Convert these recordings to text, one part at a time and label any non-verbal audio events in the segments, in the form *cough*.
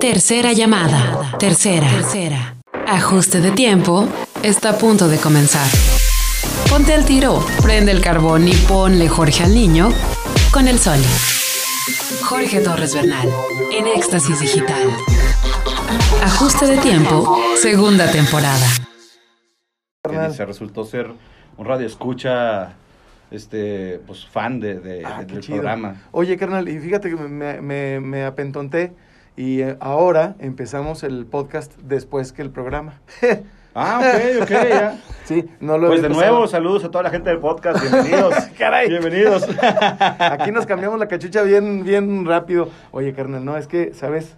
Tercera llamada. Tercera. Tercera. Ajuste de tiempo. Está a punto de comenzar. Ponte al tiro, prende el carbón y ponle Jorge al niño con el sol. Jorge Torres Bernal, en Éxtasis Digital. Ajuste de tiempo, segunda temporada. Se resultó ser un radio escucha este pues fan de, de- Ah, del programa. Oye, carnal, y fíjate que me, me, me apentonté y eh, ahora empezamos el podcast después que el programa. *laughs* Ah, ok, ok, ya. sí, no lo Pues de empezado. nuevo, saludos a toda la gente del podcast, bienvenidos. *laughs* Caray. Bienvenidos. *laughs* Aquí nos cambiamos la cachucha bien, bien rápido. Oye, carnal, no, es que, ¿sabes?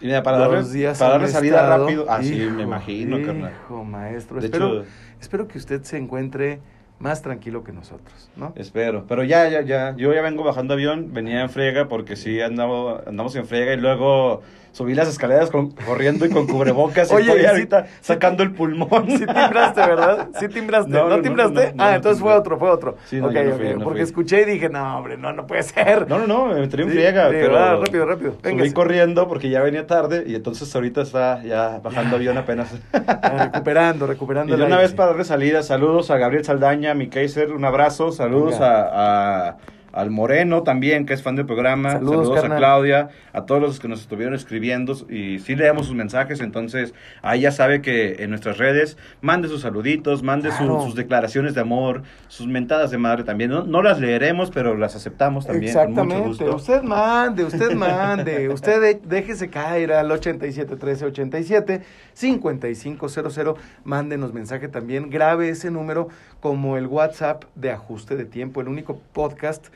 Y mira, para Los darle, días para darle salida estado- rápido. Ah, sí, Hijo, me imagino, carnal. Hijo, maestro. De espero, hecho- espero que usted se encuentre más tranquilo que nosotros, ¿no? Espero. Pero ya, ya, ya. Yo ya vengo bajando avión, venía en frega porque sí andamos, andamos en frega y luego subí las escaleras con- corriendo y con cubrebocas Oye, y estoy ahorita sí sacando el pulmón. Sí timbraste, ¿verdad? Sí timbraste. No, ¿No, no, no, timbraste? no, ah, entonces fue otro, fue otro. Sí, no, ok, yo fui, no porque fui. escuché y dije, no, hombre, no, no puede ser. No, no, no, me metí en Sí, friega, pero... va, rápido, rápido. Subí Véngase. corriendo porque ya venía tarde y entonces ahorita está ya bajando avión apenas. Ah, recuperando, recuperando Y una vez para darle salida, saludos a Gabriel Saldaña, mi Kaiser, un abrazo, saludos Venga. a, a- al Moreno también, que es fan del programa, Saludos, saludos, a. Claudia, a todos los que nos estuvieron escribiendo y sí leemos sus mensajes, entonces ahí ya sabe que en nuestras redes mande sus saluditos, mande su- sus declaraciones de amor, sus mentadas de madre también, no, no las leeremos, pero las aceptamos también con mucho Exactamente. gusto. Usted mande, usted mande. usted de- déjese caer al 871387 5500. Mándenos mensaje también. Grabe ese número como el WhatsApp de ajuste de tiempo, el único podcast,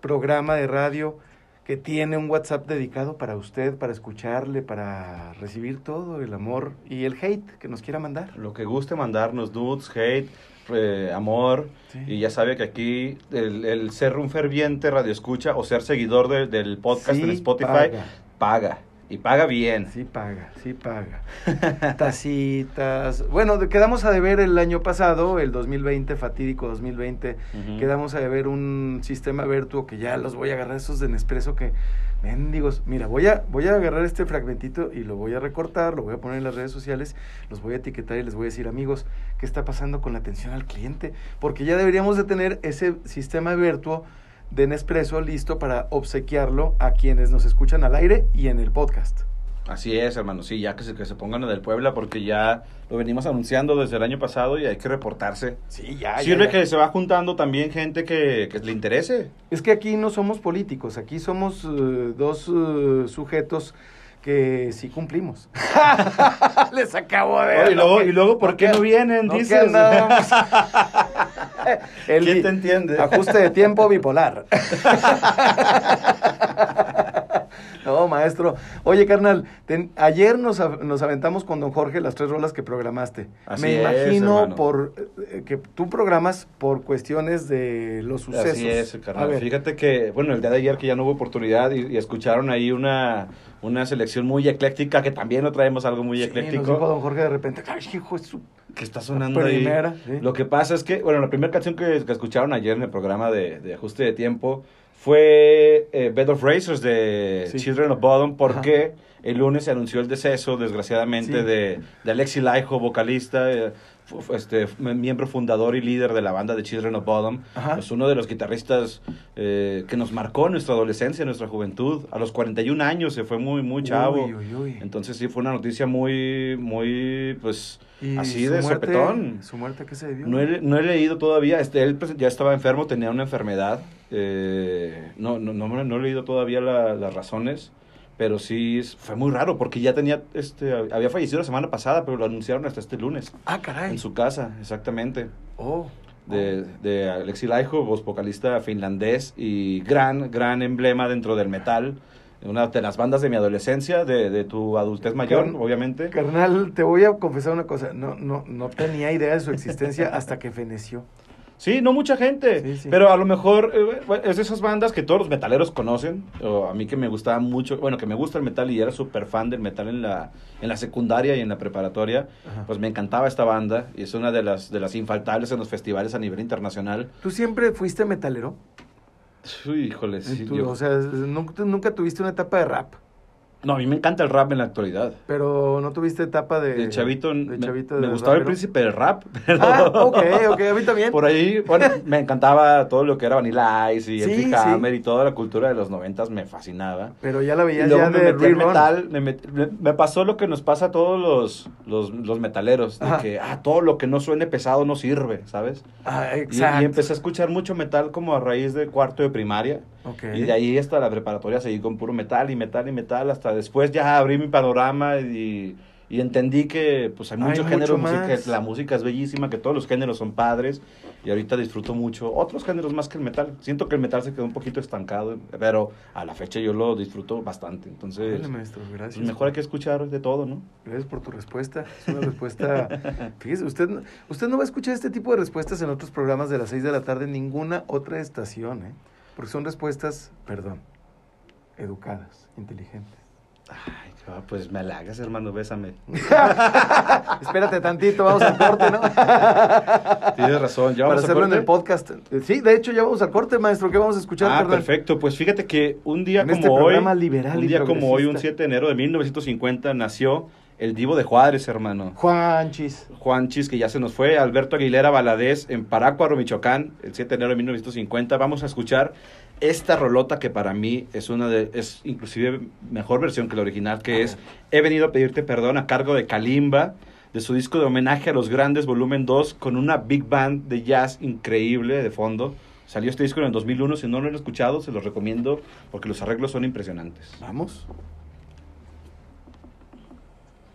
programa de radio que tiene un WhatsApp dedicado para usted, para escucharle, para recibir todo el amor y el hate que nos quiera mandar. Lo que guste mandarnos, dudes, hate, eh, amor. Sí. Y ya sabe que aquí el, el ser un ferviente radioescucha o ser seguidor de- del podcast Sí en Spotify paga. paga. Y paga bien. Sí paga, sí paga. Tacitas. *laughs* Bueno, quedamos a deber el año pasado, el 2020, fatídico 2020. Ujú. Quedamos a deber un sistema Vertuo que ya los voy a agarrar esos de Nespresso que, mendigos, mira, voy a, voy a agarrar este fragmentito y lo voy a recortar, lo voy a poner en las redes sociales, los voy a etiquetar y les voy a decir, amigos, ¿qué está pasando con la atención al cliente? Porque ya deberíamos de tener ese sistema Vertuo de Nespresso listo para obsequiarlo a quienes nos escuchan al aire y en el podcast. Así es, hermano. Sí, ya que se, que se pongan en el Puebla porque ya lo venimos anunciando desde el año pasado y hay que reportarse. Sí, ya. Sirve ya, ya. que se va juntando también gente que, que le interese. Es que aquí no somos políticos, aquí somos eh, dos eh, sujetos que sí cumplimos. *laughs* Les acabo de Oh, y, luego, y luego, ¿por qué no vienen? no que Dices. El *laughs* *laughs* ¿Quién te entiende? Ajuste de tiempo bipolar. No, maestro. Oye, carnal, ten- ayer nos, nos aventamos con don Jorge las tres rolas que programaste. Así Me es, imagino hermano. por eh, que tú programas por cuestiones de los sucesos. Así es, carnal. ver. Fíjate que, bueno, el día de ayer que ya no hubo oportunidad y, y escucharon ahí una, una selección muy ecléctica, que también no traemos algo muy Sí, ecléctico. nos dijo don Jorge de repente, ay, hijo de su... que está sonando ahí. primera, sí. Lo que pasa es que, bueno, la primera canción que, que escucharon ayer en el programa de, de ajuste de tiempo fue eh, Bed of Racers de Sí. Children of Bodom, porque el lunes se anunció el deceso, desgraciadamente, de, de Alexi Laiho, vocalista, eh, este, miembro fundador y líder de la banda de Children of. Ajá. Pues uno de los guitarristas eh, que nos marcó nuestra adolescencia, en nuestra juventud. A los 41 años se fue muy, muy chavo. Uy, uy, uy. Entonces sí fue una noticia muy, muy, pues, ¿Y así de muerte- sopetón. ¿Su muerte qué se debió? No he, no he leído todavía, este, él ya estaba enfermo, tenía una enfermedad. eh, no, no, no, no he leído todavía la- las razones, pero sí fue muy raro porque ya tenía, este, había fallecido la semana pasada, pero lo anunciaron hasta este lunes Ah, caray. en su casa, exactamente. Oh. De, de Alexi Laiho, voz vocalista finlandés y gran, gran emblema dentro del metal. Una de las bandas de mi adolescencia, de, de tu adultez mayor, Car- obviamente. Carnal, te voy a confesar una cosa. No, no, no tenía idea de su existencia hasta que feneció. Sí, no mucha gente, Sí, sí. pero a lo mejor eh, es de esas bandas que todos los metaleros conocen. O a mí que me gustaba mucho, bueno, que me gusta el metal y era súper fan del metal en la, en la secundaria y en la preparatoria, Ajá. pues me encantaba esta banda y es una de las, de las infaltables en los festivales a nivel internacional. ¿Tú siempre fuiste metalero? Uy, híjole, sí, Tú, yo- O sea, nunca, nunca tuviste una etapa de rap. No, a mí me encanta el rap en la actualidad. Pero no tuviste etapa de. De chavito, de me, chavito me de gustaba el príncipe del rap. *laughs* Pero Ah, ok, ok, a mí también. Por ahí, bueno, me encantaba todo lo que era Vanilla Ice y Sí, sí. Hammer y toda la cultura de los noventas me fascinaba. Pero ya la Y veías luego ya me de metí al metal, me, met- me- me pasó lo que nos pasa a todos los, los, los metaleros, de Ajá. que ah, todo lo que no suene pesado no sirve, ¿sabes? Ah, Y, exacto. y empecé a escuchar mucho metal como a raíz de cuarto de primaria. Ok. Y de ahí hasta la preparatoria seguí con puro metal y metal y metal. Hasta después ya abrí mi panorama y, y entendí que pues hay Hay mucho mucho género de música, la música es bellísima, que todos los géneros son padres. Y ahorita disfruto mucho otros géneros más que el metal. Siento que el metal se quedó un poquito estancado, pero a la fecha yo lo disfruto bastante. Entonces, maestro, gracias. pues, mejor hay que escuchar de todo, ¿no? Gracias por tu respuesta. Es una respuesta. *laughs* Fíjese, usted, no- usted no va a escuchar este tipo de respuestas en otros programas de las 6 de la tarde en ninguna otra estación, ¿eh? Porque son respuestas, perdón, educadas, inteligentes. Ay, pues me halagas, hermano, bésame. *laughs* Espérate tantito, vamos al corte, ¿no? *laughs* Tienes razón, ya Para vamos a hacerlo en corte? el podcast. Sí, de hecho, ya vamos al corte, maestro. ¿Qué vamos a escuchar, Ah, perfecto. Pues fíjate que un día En como este hoy, un día como hoy, un progresista. 7 de enero de 1950, nació el Divo de Juárez, hermano. Juanchis. Juan Chis, que ya se nos fue, Alberto Aguilera Valadez en Parácuaro, Michoacán, el 7 de enero de 1950. Vamos a escuchar esta rolota que para mí es una de, es inclusive mejor versión que la original, que A es ver. He venido a pedirte perdón a cargo de Kalimba, de su disco de homenaje a los grandes, volumen 2, con una big band de jazz increíble de fondo. Salió este disco en el 2001, si no lo han escuchado, se los recomiendo porque los arreglos son impresionantes. Vamos.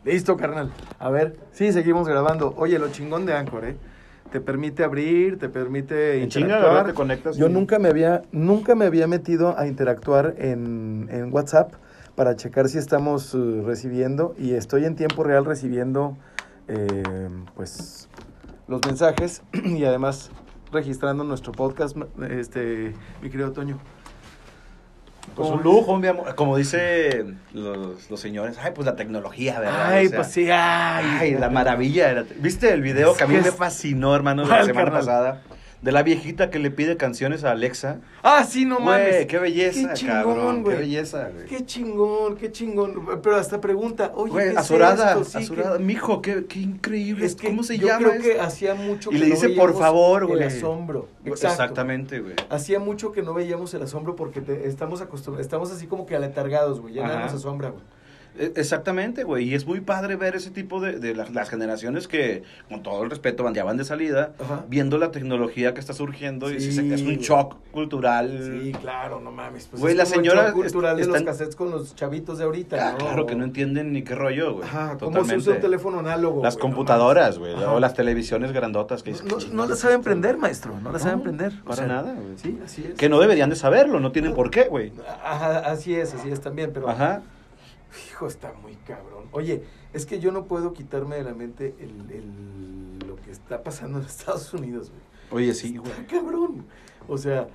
Listo, carnal. A ver, sí, seguimos grabando. Oye, lo chingón de Anchor, ¿eh? Te permite abrir, te permite chinga, interactuar. ¿verdad? Te conectas Yo y- nunca me había, nunca me había metido a interactuar en, en WhatsApp para checar si estamos eh, recibiendo y estoy en tiempo real recibiendo, eh, pues, los mensajes *clears throat* y además registrando nuestro podcast, este, mi querido Toño. Pues ¿Cómo un lujo, mi amor. Como dice los, los señores, ay, pues la tecnología, ¿verdad? Ay, O sea, pues sí, ay. Ay, la maravilla. ¿Viste el video Es que a mí me fascinó, hermano, la *laughs* ¿Cuál, semana carnal? pasada? De la viejita que le pide canciones a Alexa. Ah, sí, no Güey, mames. qué belleza, Qué chingón, cabrón. Qué güey. belleza, güey. Qué chingón, qué chingón. Pero hasta pregunta, oye, Güey, ¿qué es azorada, esto? Sí, azorada. que- Mijo, qué, qué increíble. es que ¿Cómo se yo llama creo que esto? hacía mucho Y que le no dice, por favor, güey. El asombro. Exacto. Exactamente, güey. Hacía mucho que no veíamos el asombro porque te- estamos acostumbrados, estamos así como que aletargados, güey. Ya nada nos asombra, güey. E- Exactamente, güey. Y es muy padre ver ese tipo de, de las, las generaciones que, con todo el respeto, van de salida, Ajá. viendo la tecnología que está surgiendo y Sí, sí se- es un shock cultural. Sí, claro, no mames. Pues Güey, es la señora shock cultural de los cassettes con los chavitos de ahorita, Ah, ¿no? claro que no entienden ni qué rollo, güey. Ajá, cómo se usa un teléfono análogo. Las güey, no computadoras, güey, o las televisiones grandotas que No, "¿Qué no, chingados la es saben esto?". prender, maestro. No la No, saben prender. O para sea, nada, güey. Sí, así es. Que no deberían de saberlo, no tienen por qué, güey. Ajá, así es, así es también, pero... Ajá. Hijo, está muy cabrón. Oye, es que yo no puedo quitarme de la mente el, el- lo que está pasando en *laughs* Estados Unidos, güey. Oye, sí, güey. Está cabrón. O sea,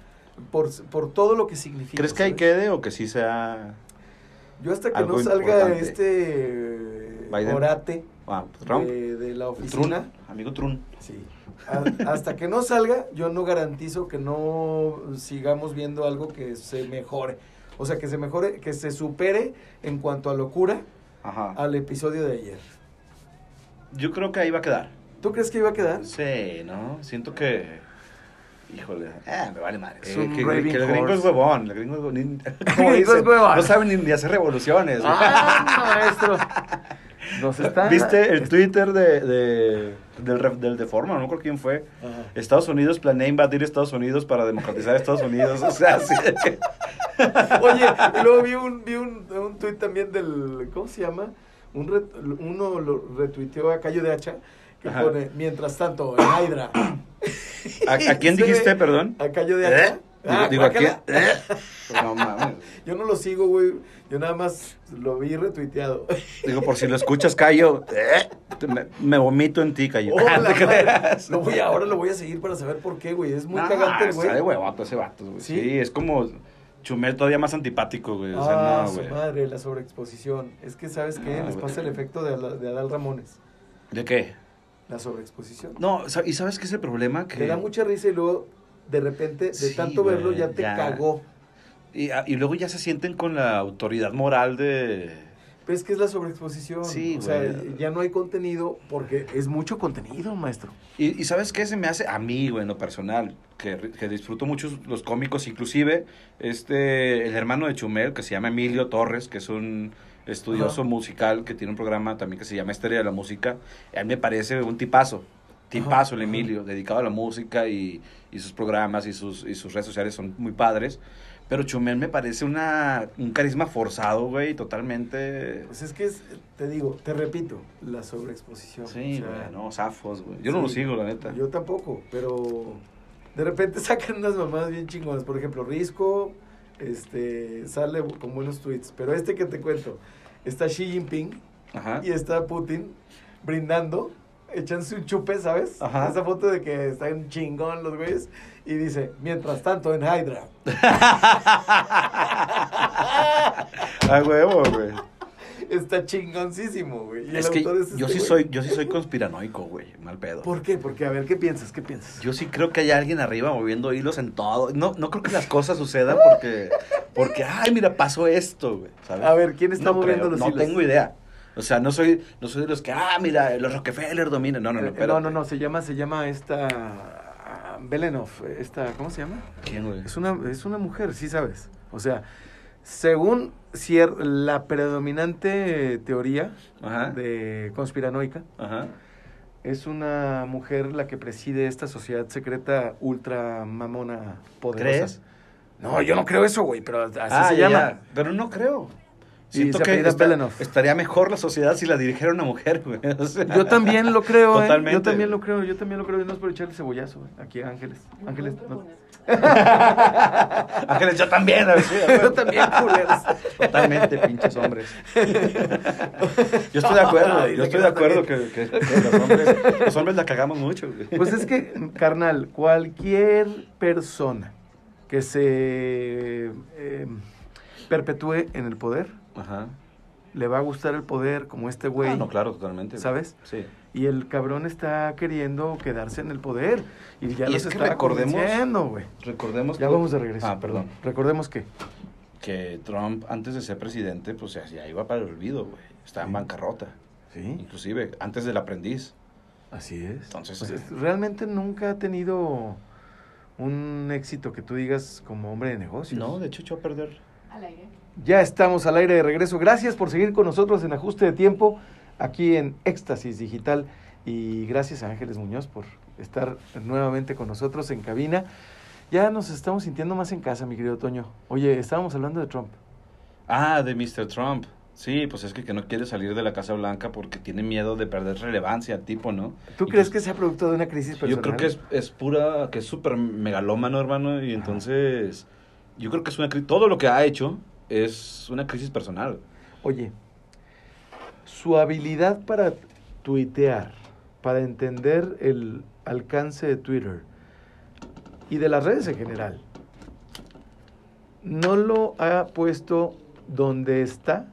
por, por todo lo que significa. ¿Crees que ahí quede o que sí sea Yo hasta que algo no salga importante? este Biden? orate ah, Trump? de, de la Trun, oficina, amigo Trun. sí. A- hasta que no salga, yo no garantizo que no sigamos viendo algo que se mejore. O sea, que se mejore, que se supere en cuanto a locura Ajá. al episodio de ayer. Yo creo que ahí va a quedar. ¿Tú crees que iba a quedar? Sí, ¿no? Siento que. Híjole, eh, me vale madre. Eh, que, el gringo es huevón. El gringo es huevón. *laughs* gringo como es dicen, huevón. No saben ni, ni hacer revoluciones. ¡Ah, maestro! Nos *laughs* está... ¿Viste el Twitter de, de- del, del Deforma? No me acuerdo quién fue. Ajá. Estados Unidos planea invadir Estados Unidos para democratizar Estados Unidos. *laughs* O sea. *laughs* Oye, y luego vi un, vi un, un tuit también del, ¿cómo se llama? Un ret- uno lo retuiteó a Cayo de Hacha que Ajá. pone, mientras tanto, en Hydra. ¿A, a quién *laughs* dijiste, perdón? A Cayo de Hacha. ¿Eh? Ah, digo, ¿a quién? guácala. ¿Eh? *laughs* No mames. Yo no lo sigo, güey. Yo nada más lo vi retuiteado. Digo, por si lo escuchas, Cayo. ¿eh? Me, me vomito en ti, Cayo. ¡Oh, la *laughs* ¿Te madre! creas? Lo voy, ahora lo voy a seguir para saber por qué, güey. Es muy No, cagante, el Está de güey. huevato ese vato, güey. ¿Sí? ¿Sí? es como Chumel todavía más antipático, güey. O ah, sea, no, su güey. madre, la sobreexposición. Es que, ¿sabes qué? Ah, Les güey. pasa el efecto de, de Adal Ramones. ¿De qué? La sobreexposición. No, ¿y sabes qué es el problema? Que Te da mucha risa y luego, de repente, de Sí, tanto güey, verlo, ya te ya. cagó. Y, ah, y luego ya se sienten con la autoridad moral de... Pero es que es la sobreexposición. Sí, o sea, ya no hay contenido porque es mucho contenido, maestro. Y, y ¿sabes qué se me hace? A mí, güey, en lo personal, que, que disfruto mucho los cómicos, inclusive este, el hermano de Chumel, que se llama Emilio Torres, que es un estudioso Ajá. musical, que tiene un programa también que se llama Estrella de la Música. A mí me parece un tipazo, tipazo el. Emilio, dedicado a la música y, y sus programas y sus, y sus redes sociales son muy padres. Pero Chumel me parece una, un carisma forzado, güey, totalmente... Pues es que es, te digo, te repito, la sobreexposición. Sí, O sea, güey, no, zafos, güey. Yo no lo sigo, la neta. Yo tampoco, pero de repente *laughs* sacan unas mamadas bien chingonas. Por ejemplo, Risco este, sale con buenos tweets. Pero este que te cuento, está Xi Jinping Ajá. y está Putin brindando, echándose un chupe, ¿sabes? Ajá. Esa foto de que están chingón los güeyes. Y dice, mientras tanto en Hydra. *laughs* A huevo, güey. Está chingoncísimo, güey. Y Es que es yo este sí güey. soy, yo sí soy conspiranoico, güey, mal pedo. ¿Por qué? Porque, a ver, ¿qué piensas? ¿Qué piensas? Yo sí creo que hay alguien arriba moviendo hilos en todo. No, no creo que las cosas sucedan porque, porque, ay, mira, pasó esto, güey, ¿sabes? A ver, ¿quién está no moviendo creo, los no hilos? tengo idea. O sea, no soy, no soy de los que, ah, mira, los Rockefeller dominan. No, no, no, Eh, pero. no, no, no, se llama, se llama esta ah, Belenov, esta, ¿cómo se llama? ¿Quién, güey? Es una, es una mujer, sí sabes. O sea, según cier- la predominante teoría Ajá. de conspiranoica, Ajá. es una mujer la que preside esta sociedad secreta ultra mamona poderosa. ¿Crees? No, yo no creo eso, güey, pero así Ah, se ya, llama. ya. Pero no creo. Y Siento se que apellida esta- Belenov. estaría mejor la sociedad si la dirigiera una mujer, güey. *laughs* O sea, Yo también lo creo, ¿eh? Yo también lo creo, yo también lo creo. Y no es por echarle cebollazo, güey. Aquí a Ángeles. Ángeles, no. *laughs* Ángeles, yo también. a ver, sí, a ver. Yo también, culeros. Totalmente, pinches hombres. *laughs* Yo estoy de acuerdo, Ay, yo estoy de acuerdo que, también. que- que los, hombres, los hombres la cagamos mucho. güey. Pues es que, carnal, cualquier persona que se eh, perpetúe en el poder, Ajá. le va a gustar el poder como este güey. Ah, no, claro, totalmente. ¿Sabes? Sí. Y el cabrón está queriendo quedarse en el poder. Y ya Y los es que está recordemos- convenciendo, güey. Recordemos Ya que- vamos de regreso. Ah, perdón. Recordemos que. Que Trump, antes de ser presidente, pues ya, iba para el olvido, güey. Estaba en bancarrota. Sí, Inclusive, antes del aprendiz. así es. Entonces, Pues eh, es- realmente nunca ha tenido un éxito que tú digas como hombre de negocios. No, de hecho echó a perder. Al aire. Ya estamos al aire de regreso. Gracias por seguir con nosotros en Ajuste de Tiempo, aquí en Éxtasis Digital. Y gracias a Ángeles Muñoz por estar nuevamente con nosotros en cabina. Ya nos estamos sintiendo más en casa, mi querido Toño. Oye, estábamos hablando de Trump. Ah, de Mr. Trump. Sí, pues es que, que no quiere salir de la Casa Blanca porque tiene miedo de perder relevancia el tipo, ¿no? ¿Tú Y crees que sea producto de una crisis personal? Yo creo que es, es pura, que es súper megalómano, hermano, y entonces yo creo que es una crisis, todo lo que ha hecho es una crisis personal. Oye, su habilidad para tuitear, para entender el alcance de Twitter y de las redes en general, no lo ha puesto donde está.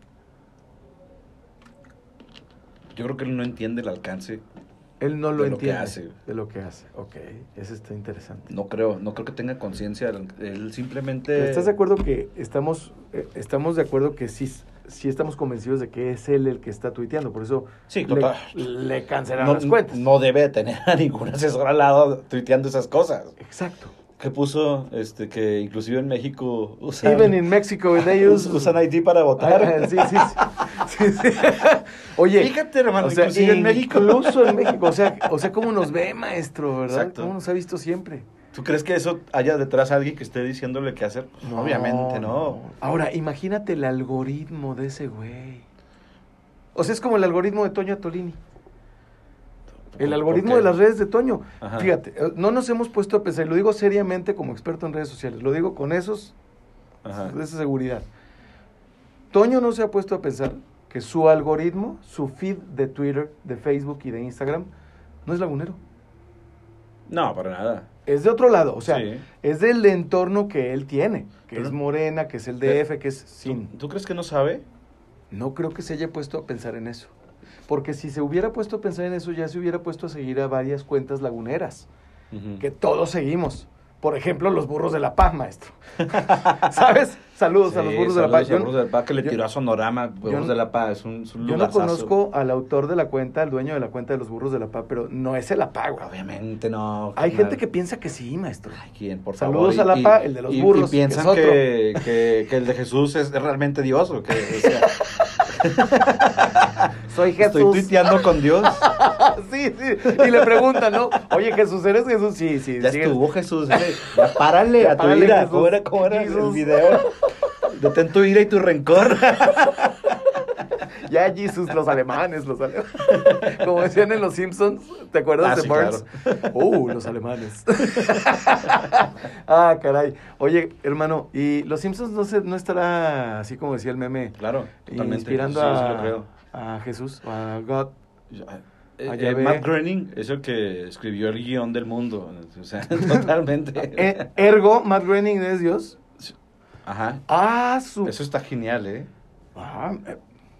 Yo creo que él no entiende el alcance, Él no lo De lo que entiende hace. de lo que hace. Ok, eso está interesante. no creo, no creo que tenga conciencia, él simplemente... ¿Estás de acuerdo que estamos, eh, estamos de acuerdo que sí, sí estamos convencidos de que es él el que está tuiteando? Por eso Sí, le- total. le, cancelan No, las cuentas. no debe tener *laughs* a ningún asesor al lado tuiteando esas cosas. Exacto. Que puso este que inclusive en México usan, Even in Mexico, *laughs* they use... usan ID para votar. Ah, sí, sí, sí, sí, sí. *laughs* Oye, Fíjate, hermano, o sea, inclusive en México. Incluso en México, o sea, o sea, cómo nos ve, maestro, ¿verdad? Exacto. Cómo nos ha visto siempre. ¿Tú crees que eso haya detrás alguien que esté diciéndole qué hacer? Obviamente no. Ahora, imagínate el algoritmo de ese güey. O sea, es como el algoritmo de Toño Atolini. El ¿Por- algoritmo de las redes de Toño. Ajá. Fíjate, eh, no nos hemos puesto a pensar, y lo digo seriamente como experto en redes sociales, lo digo con esos, Ajá. esa seguridad. Toño no se ha puesto a pensar que su algoritmo, su feed de Twitter, de Facebook y de Instagram, no es lagunero. No, para nada. Es de otro lado, o sea, Sí. es del entorno que él tiene, que Pero- es Morena, que es el DF, que es ¿Tú, sin. tú crees que no sabe? No creo que se haya puesto a pensar en eso. Porque si se hubiera puesto a pensar en eso, ya se hubiera puesto a seguir a varias cuentas laguneras, Ujú. que todos seguimos. Por ejemplo, los burros de la paz, maestro. *laughs* ¿Sabes? Saludos a los Sí, burros de la saludos paz. Yo, burros de la paz que le yo- tiró a Sonorama, burros no- de la paz, es un, es un yo no conozco al autor de la cuenta, al dueño de la cuenta de los burros de la paz, pero no es el APA, güey. Obviamente no. Hay carnal. gente que piensa que sí, maestro. Ay, ¿quién, por Saludos favor? a la pa, el de los y- burros, Y piensan que es que, que, que el de Jesús es realmente Dios. ¿o qué? O sea, *laughs* *laughs* Soy Jesús. Estoy tuiteando con Dios. *laughs* sí, sí. Y le preguntan, ¿no? Oye, Jesús, ¿eres Jesús? Sí, sí. Ya estuvo Jesús. Ya párale Ya a tu ira. ¿Cómo era, cómo era el video? Detén tu ira y tu rencor. *laughs* *laughs* Ya, Jesús, los alemanes, los alemanes. *laughs* Como decían en Los Simpsons, ¿te acuerdas Ah, de sí, Burns? Uh, los alemanes. *laughs* ah, caray. Oye, hermano, ¿y Los Simpsons no, se, no estará así como decía el meme? Claro, totalmente. Inspirando Sí, a, creo. a Jesús, a God. Eh, Ah, eh. Matt Groening es el que escribió el guion del mundo. O sea, totalmente. Eh, ergo, Matt Groening es Dios. Ajá. Ah, su. Eso está genial, ¿eh? Ah, eh,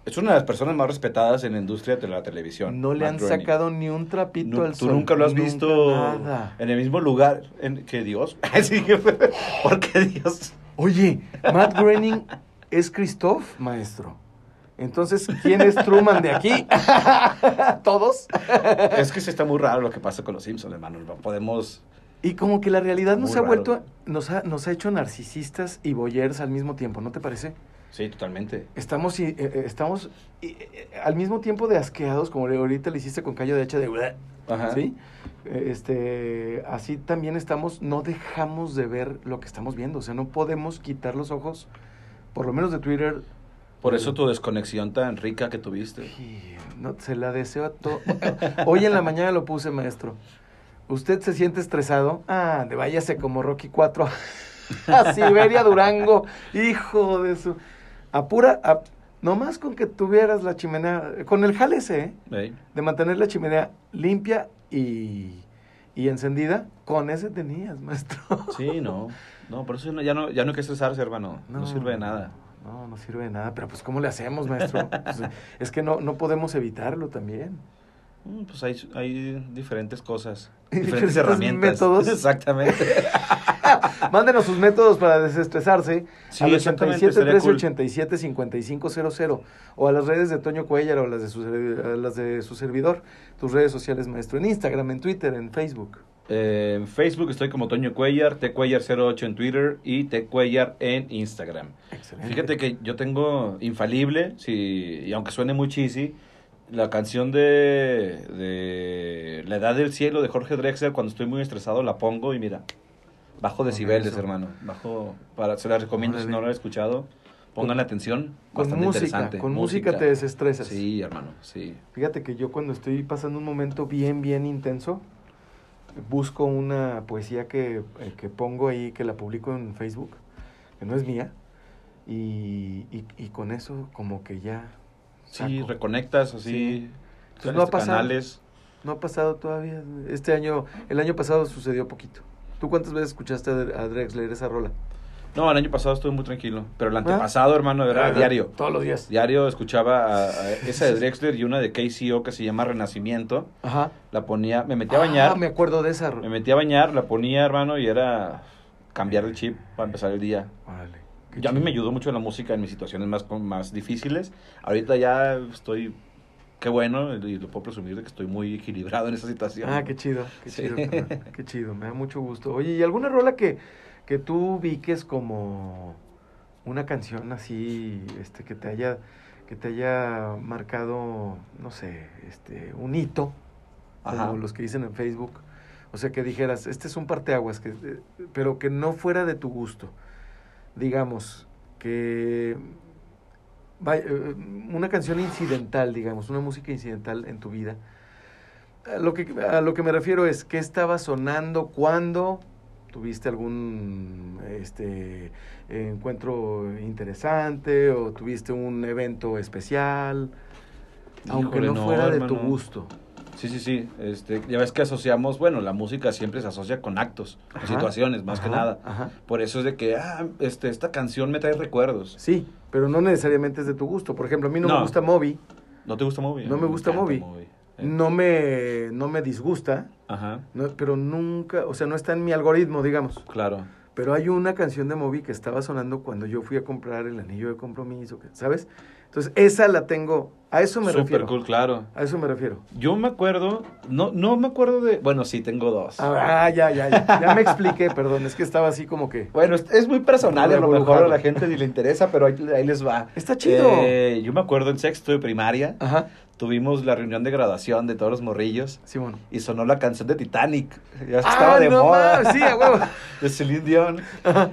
Es una de las personas más respetadas en la industria de la televisión. no le Matt han Groening. sacado ni un trapito al Tú sol. nunca lo has Nunca visto Nada. en el mismo lugar en que Dios. *laughs* Sí, ¿Por qué Dios? Oye, Matt Groening es Christoph, maestro. Entonces, ¿quién es Truman de aquí? *laughs* ¿Todos? Es que sí está muy raro lo que pasa con los Simpsons, hermano. No podemos. Y como que la realidad nos Muy ha raro. vuelto, nos ha, nos ha hecho narcisistas y boyers al mismo tiempo, ¿no te parece? Sí, totalmente. Estamos, y, eh, eh, estamos y, eh, al mismo tiempo de asqueados, como ahorita le hiciste con callo de hacha de... Ajá. ¿Sí? Eh, Este, así también estamos, no dejamos de ver lo que estamos viendo, o sea, no podemos quitar los ojos, por lo menos de Twitter, Por eso tu desconexión tan rica que tuviste. Y no, se la deseo a todo. *laughs* Hoy en la mañana lo puse, maestro. ¿Usted se siente estresado? Ah, de váyase como Rocky 4 *laughs* a Siberia, Durango. Hijo de su... Apura, ap- nomás con que tuvieras la chimenea, con el jale ese, ¿eh? De mantener la chimenea limpia y, y encendida, con ese tenías, *laughs* maestro. Sí, no. No, por eso no- ya no, ya no hay que estresarse, hermano. No, sirve de nada. No, no sirve de nada. Pero pues, ¿cómo le hacemos, maestro? *laughs* Pues, es que no, no podemos evitarlo también. Mm, Pues hay, hay diferentes cosas. *laughs* Diferentes diferentes herramientas. métodos. *laughs* Exactamente. *laughs* Mándenos sus métodos para desestresarse Sí, al exactamente, 87 estaría 13 cool. 87 5500 o a las redes de Toño Cuellar o las de su, las de su servidor. Tus redes sociales, maestro. En Instagram, en Twitter, en Facebook. Eh, en Facebook estoy como Toño Cuellar, Tcuellar08 en Twitter y Tcuellar en Instagram. Excelente. Fíjate que yo tengo infalible, si, y aunque suene muy cheesy, la canción de, de La Edad del Cielo de Jorge Drexler, cuando estoy muy estresado la pongo y mira, bajo decibeles, eso. hermano. Bajo, para, se la recomiendo si no la han escuchado. Pongan atención, Con bastante música, interesante. con música te desestresas. Sí, hermano, sí. Fíjate que yo cuando estoy pasando un momento bien, bien intenso, busco una poesía que, eh, que pongo ahí, que la publico en Facebook, que no es mía, y, y, y con eso como que ya... Sí, saco. reconectas así. Sí. Pues no ha pasado. canales. No ha pasado todavía. Este año, el año pasado sucedió poquito. ¿Tú cuántas veces escuchaste a Dre- a Drexler esa rola? No, el año pasado estuve muy tranquilo, pero el ¿Ah? antepasado, hermano, era Ah, diario. Todos los días. Diario escuchaba a- a esa de Drexler y una de KCO que se llama Renacimiento. Ajá. La ponía, me metía a bañar, Ah, me acuerdo de esa. me metía a bañar, la ponía, hermano, y era cambiar el chip para empezar el día. Órale, qué Y a mí me ayudó mucho la música en mis situaciones más, más difíciles. Ahorita ya estoy, qué bueno, y lo puedo presumir de que estoy muy equilibrado en esa situación. Ah, qué chido, qué Sí. chido, carnal, qué chido, me da mucho gusto. Oye, ¿y alguna rola que, que tú ubiques como una canción así, este, que te haya, que te haya marcado, no sé, este, un hito, como los que dicen en Facebook? O sea, que dijeras, este es un parteaguas, que, eh, pero que no fuera de tu gusto. Digamos, que eh, una canción incidental, digamos, una música incidental en tu vida. A lo que, a lo que me refiero es, ¿qué estaba sonando? ¿Cuándo? ¿Tuviste algún este, encuentro interesante o tuviste un evento especial? Aunque no, fuera de tu gusto. Sí, sí, sí. Este, ya ves que asociamos, bueno, la música siempre se asocia con actos, con situaciones, más que nada. Ajá. Por eso es de que, ah, este, esta canción me trae recuerdos. Sí, pero no necesariamente es de tu gusto. Por ejemplo, a mí no, me No. gusta Moby. ¿No te gusta Moby? No me gusta Moby. No me, no me disgusta, Ajá, no- pero nunca, o sea, no está en mi algoritmo, digamos. claro. Pero hay una canción de Moby que estaba sonando cuando yo fui a comprar el anillo de compromiso, ¿sabes? Entonces, esa la tengo, a eso me Super refiero. cool, claro. A eso me refiero. Yo me acuerdo, no, no me acuerdo de, bueno, sí, tengo dos. Ah, ya, ya, ya. Ya me expliqué, *laughs* perdón, es que estaba así como que... Bueno, es, es muy personal, a lo mejor a la gente ni le interesa, pero ahí, ahí les va. Está chido. Eh, yo me acuerdo en sexto de primaria, Ajá, tuvimos la reunión de graduación de todos los morrillos Simón. y sonó la canción de Titanic. Ya Ah, estaba de no moda. sí, a huevo. *laughs* de Celine Dion.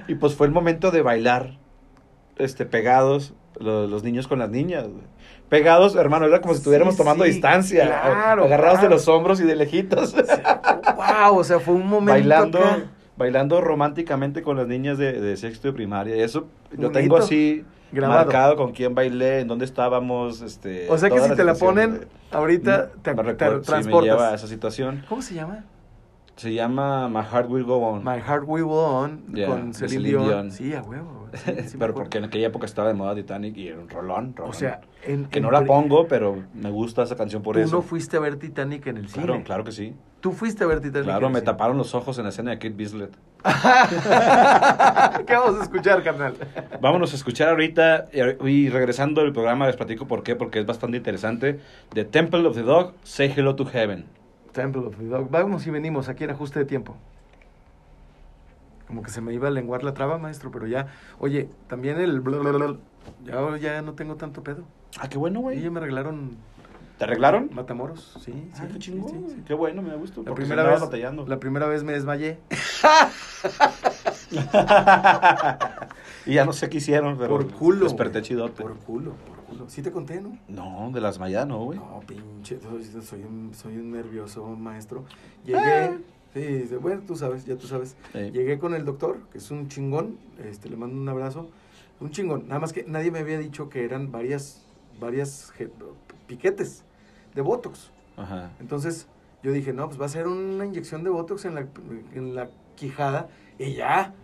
Y pues fue el momento de bailar, este, pegados, lo- los, niños con las niñas. güey. Pegados, hermano, era como si estuviéramos Sí, tomando sí, distancia. claro, agarrados claro. de los hombros y de lejitos. wow, o sea, fue un momento bailando, acá. bailando románticamente con las niñas de, de sexto de primaria. Y eso lo tengo así Grabado. marcado con quién bailé, en dónde estábamos. Este, O sea que si te la ponen ahorita, güey. te, te recuerdo- sí, me transportas. lleva a esa situación. ¿Cómo se llama? Se llama My Heart Will Go On. My Heart Will Go On Yeah, con Celine Celine Dion. Dion. Sí, a huevo. sí, sí *laughs* pero porque en aquella época estaba de moda Titanic y era un rolón, rolón. O sea, en, que en no la pongo, pero me gusta esa canción por Tú eso. no fuiste a ver Titanic en el cine. Claro, claro que sí. Tú fuiste a ver Titanic Claro, en el me cine. taparon los ojos en la escena de Kate Bislett. *laughs* ¿Qué vamos a escuchar, carnal? *laughs* Vámonos a escuchar ahorita y regresando al programa les platico por qué, porque es bastante interesante. The Temple of the Dog, Say Hello to Heaven. Temple of the Dog. Vamos y venimos aquí en ajuste de tiempo. Como que se me iba a lenguar la traba, maestro, pero ya. Oye, también el. Ya, ya no tengo tanto pedo. Ah, qué bueno, Y güey. ya me regalaron ¿Te arreglaron? Matamoros. Sí, sí. Ah, qué chingón. sí, sí. Qué bueno, me da gusto. La primera, vez, batallando. la primera vez me desmayé. *laughs* y ya no sé qué hicieron, pero por culo. desperté chidote. Por culo, por culo. Sí te conté, ¿no? No, de las mayadas no, güey. No, pinche, soy, un, soy un nervioso maestro. Llegué, sí, sí, bueno, tú sabes, ya tú sabes. Llegué con el doctor, que es un chingón, este, le mando un abrazo. Un chingón, nada más que nadie me había dicho que eran varias, varias piquetes de Botox. Ajá. Entonces yo dije, no, pues va a ser una inyección de Botox en la, en la quijada y ya.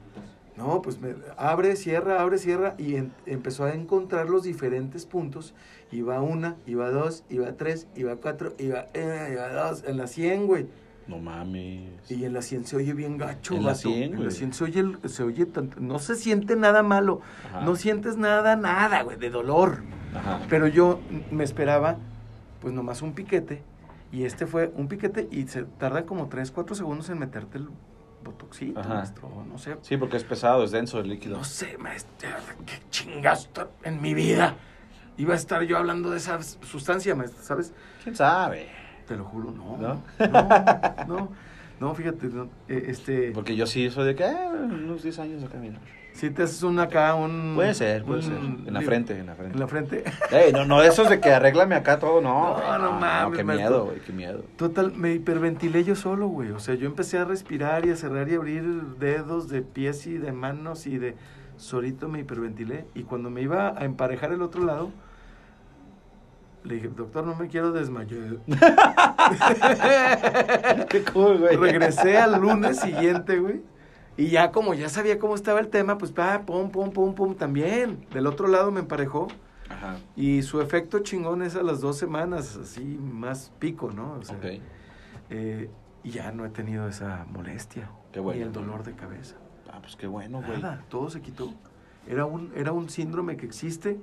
No, pues me abre, cierra, abre, cierra y en- empezó a encontrar los diferentes puntos. Iba una, iba dos, iba tres, iba cuatro, iba, eh, iba dos, en la 100, güey. No mames. Y en la 100 se oye bien gacho, En la vato. 100, En la güey. 100 se oye, el- se oye tanto, no se siente nada malo, Ajá. no sientes nada, nada, güey, de dolor. Ajá. Pero yo me esperaba, pues nomás un piquete. Y este fue un piquete y se tarda como 3, 4 segundos en meterte el botoxito, Ajá. maestro. No sé. Sí, porque es pesado, es denso el líquido. No sé, maestro. Qué chingas en mi vida. Iba a estar yo hablando de esa sustancia, maestro, ¿sabes? ¿Quién sabe? Te lo juro, no. ¿No? No, no. No, fíjate, no, eh, este. Porque yo sí soy de que, ah, unos 10 años acá, mira. Si te haces un acá, un. Puede ser, puede un- ser. En la frente, en la frente. En la frente. *laughs* Ey, no, no, esos de que arréglame acá todo, no. No, güey, no mames, qué miedo, güey, qué miedo. Total, me hiperventilé yo solo, güey. O sea, yo empecé a respirar y a cerrar y abrir dedos de pies y de manos y de... Solito me hiperventilé. Y cuando me iba a emparejar el otro lado, le dije, doctor, no me quiero desmayar. *laughs* Qué cool, güey. Regresé al lunes siguiente, güey. Y ya como ya sabía cómo estaba el tema, pues pa, pum, pum, pum, pum, también. Del otro lado me emparejó. Ajá, Y su efecto chingón es a las dos semanas, así más pico, ¿no? O sea, ok. eh, y ya no he tenido esa molestia. Qué bueno. Ni el dolor de cabeza. Ah, pues qué bueno, güey. Nada, todo se quitó. Era un, era un síndrome que existe.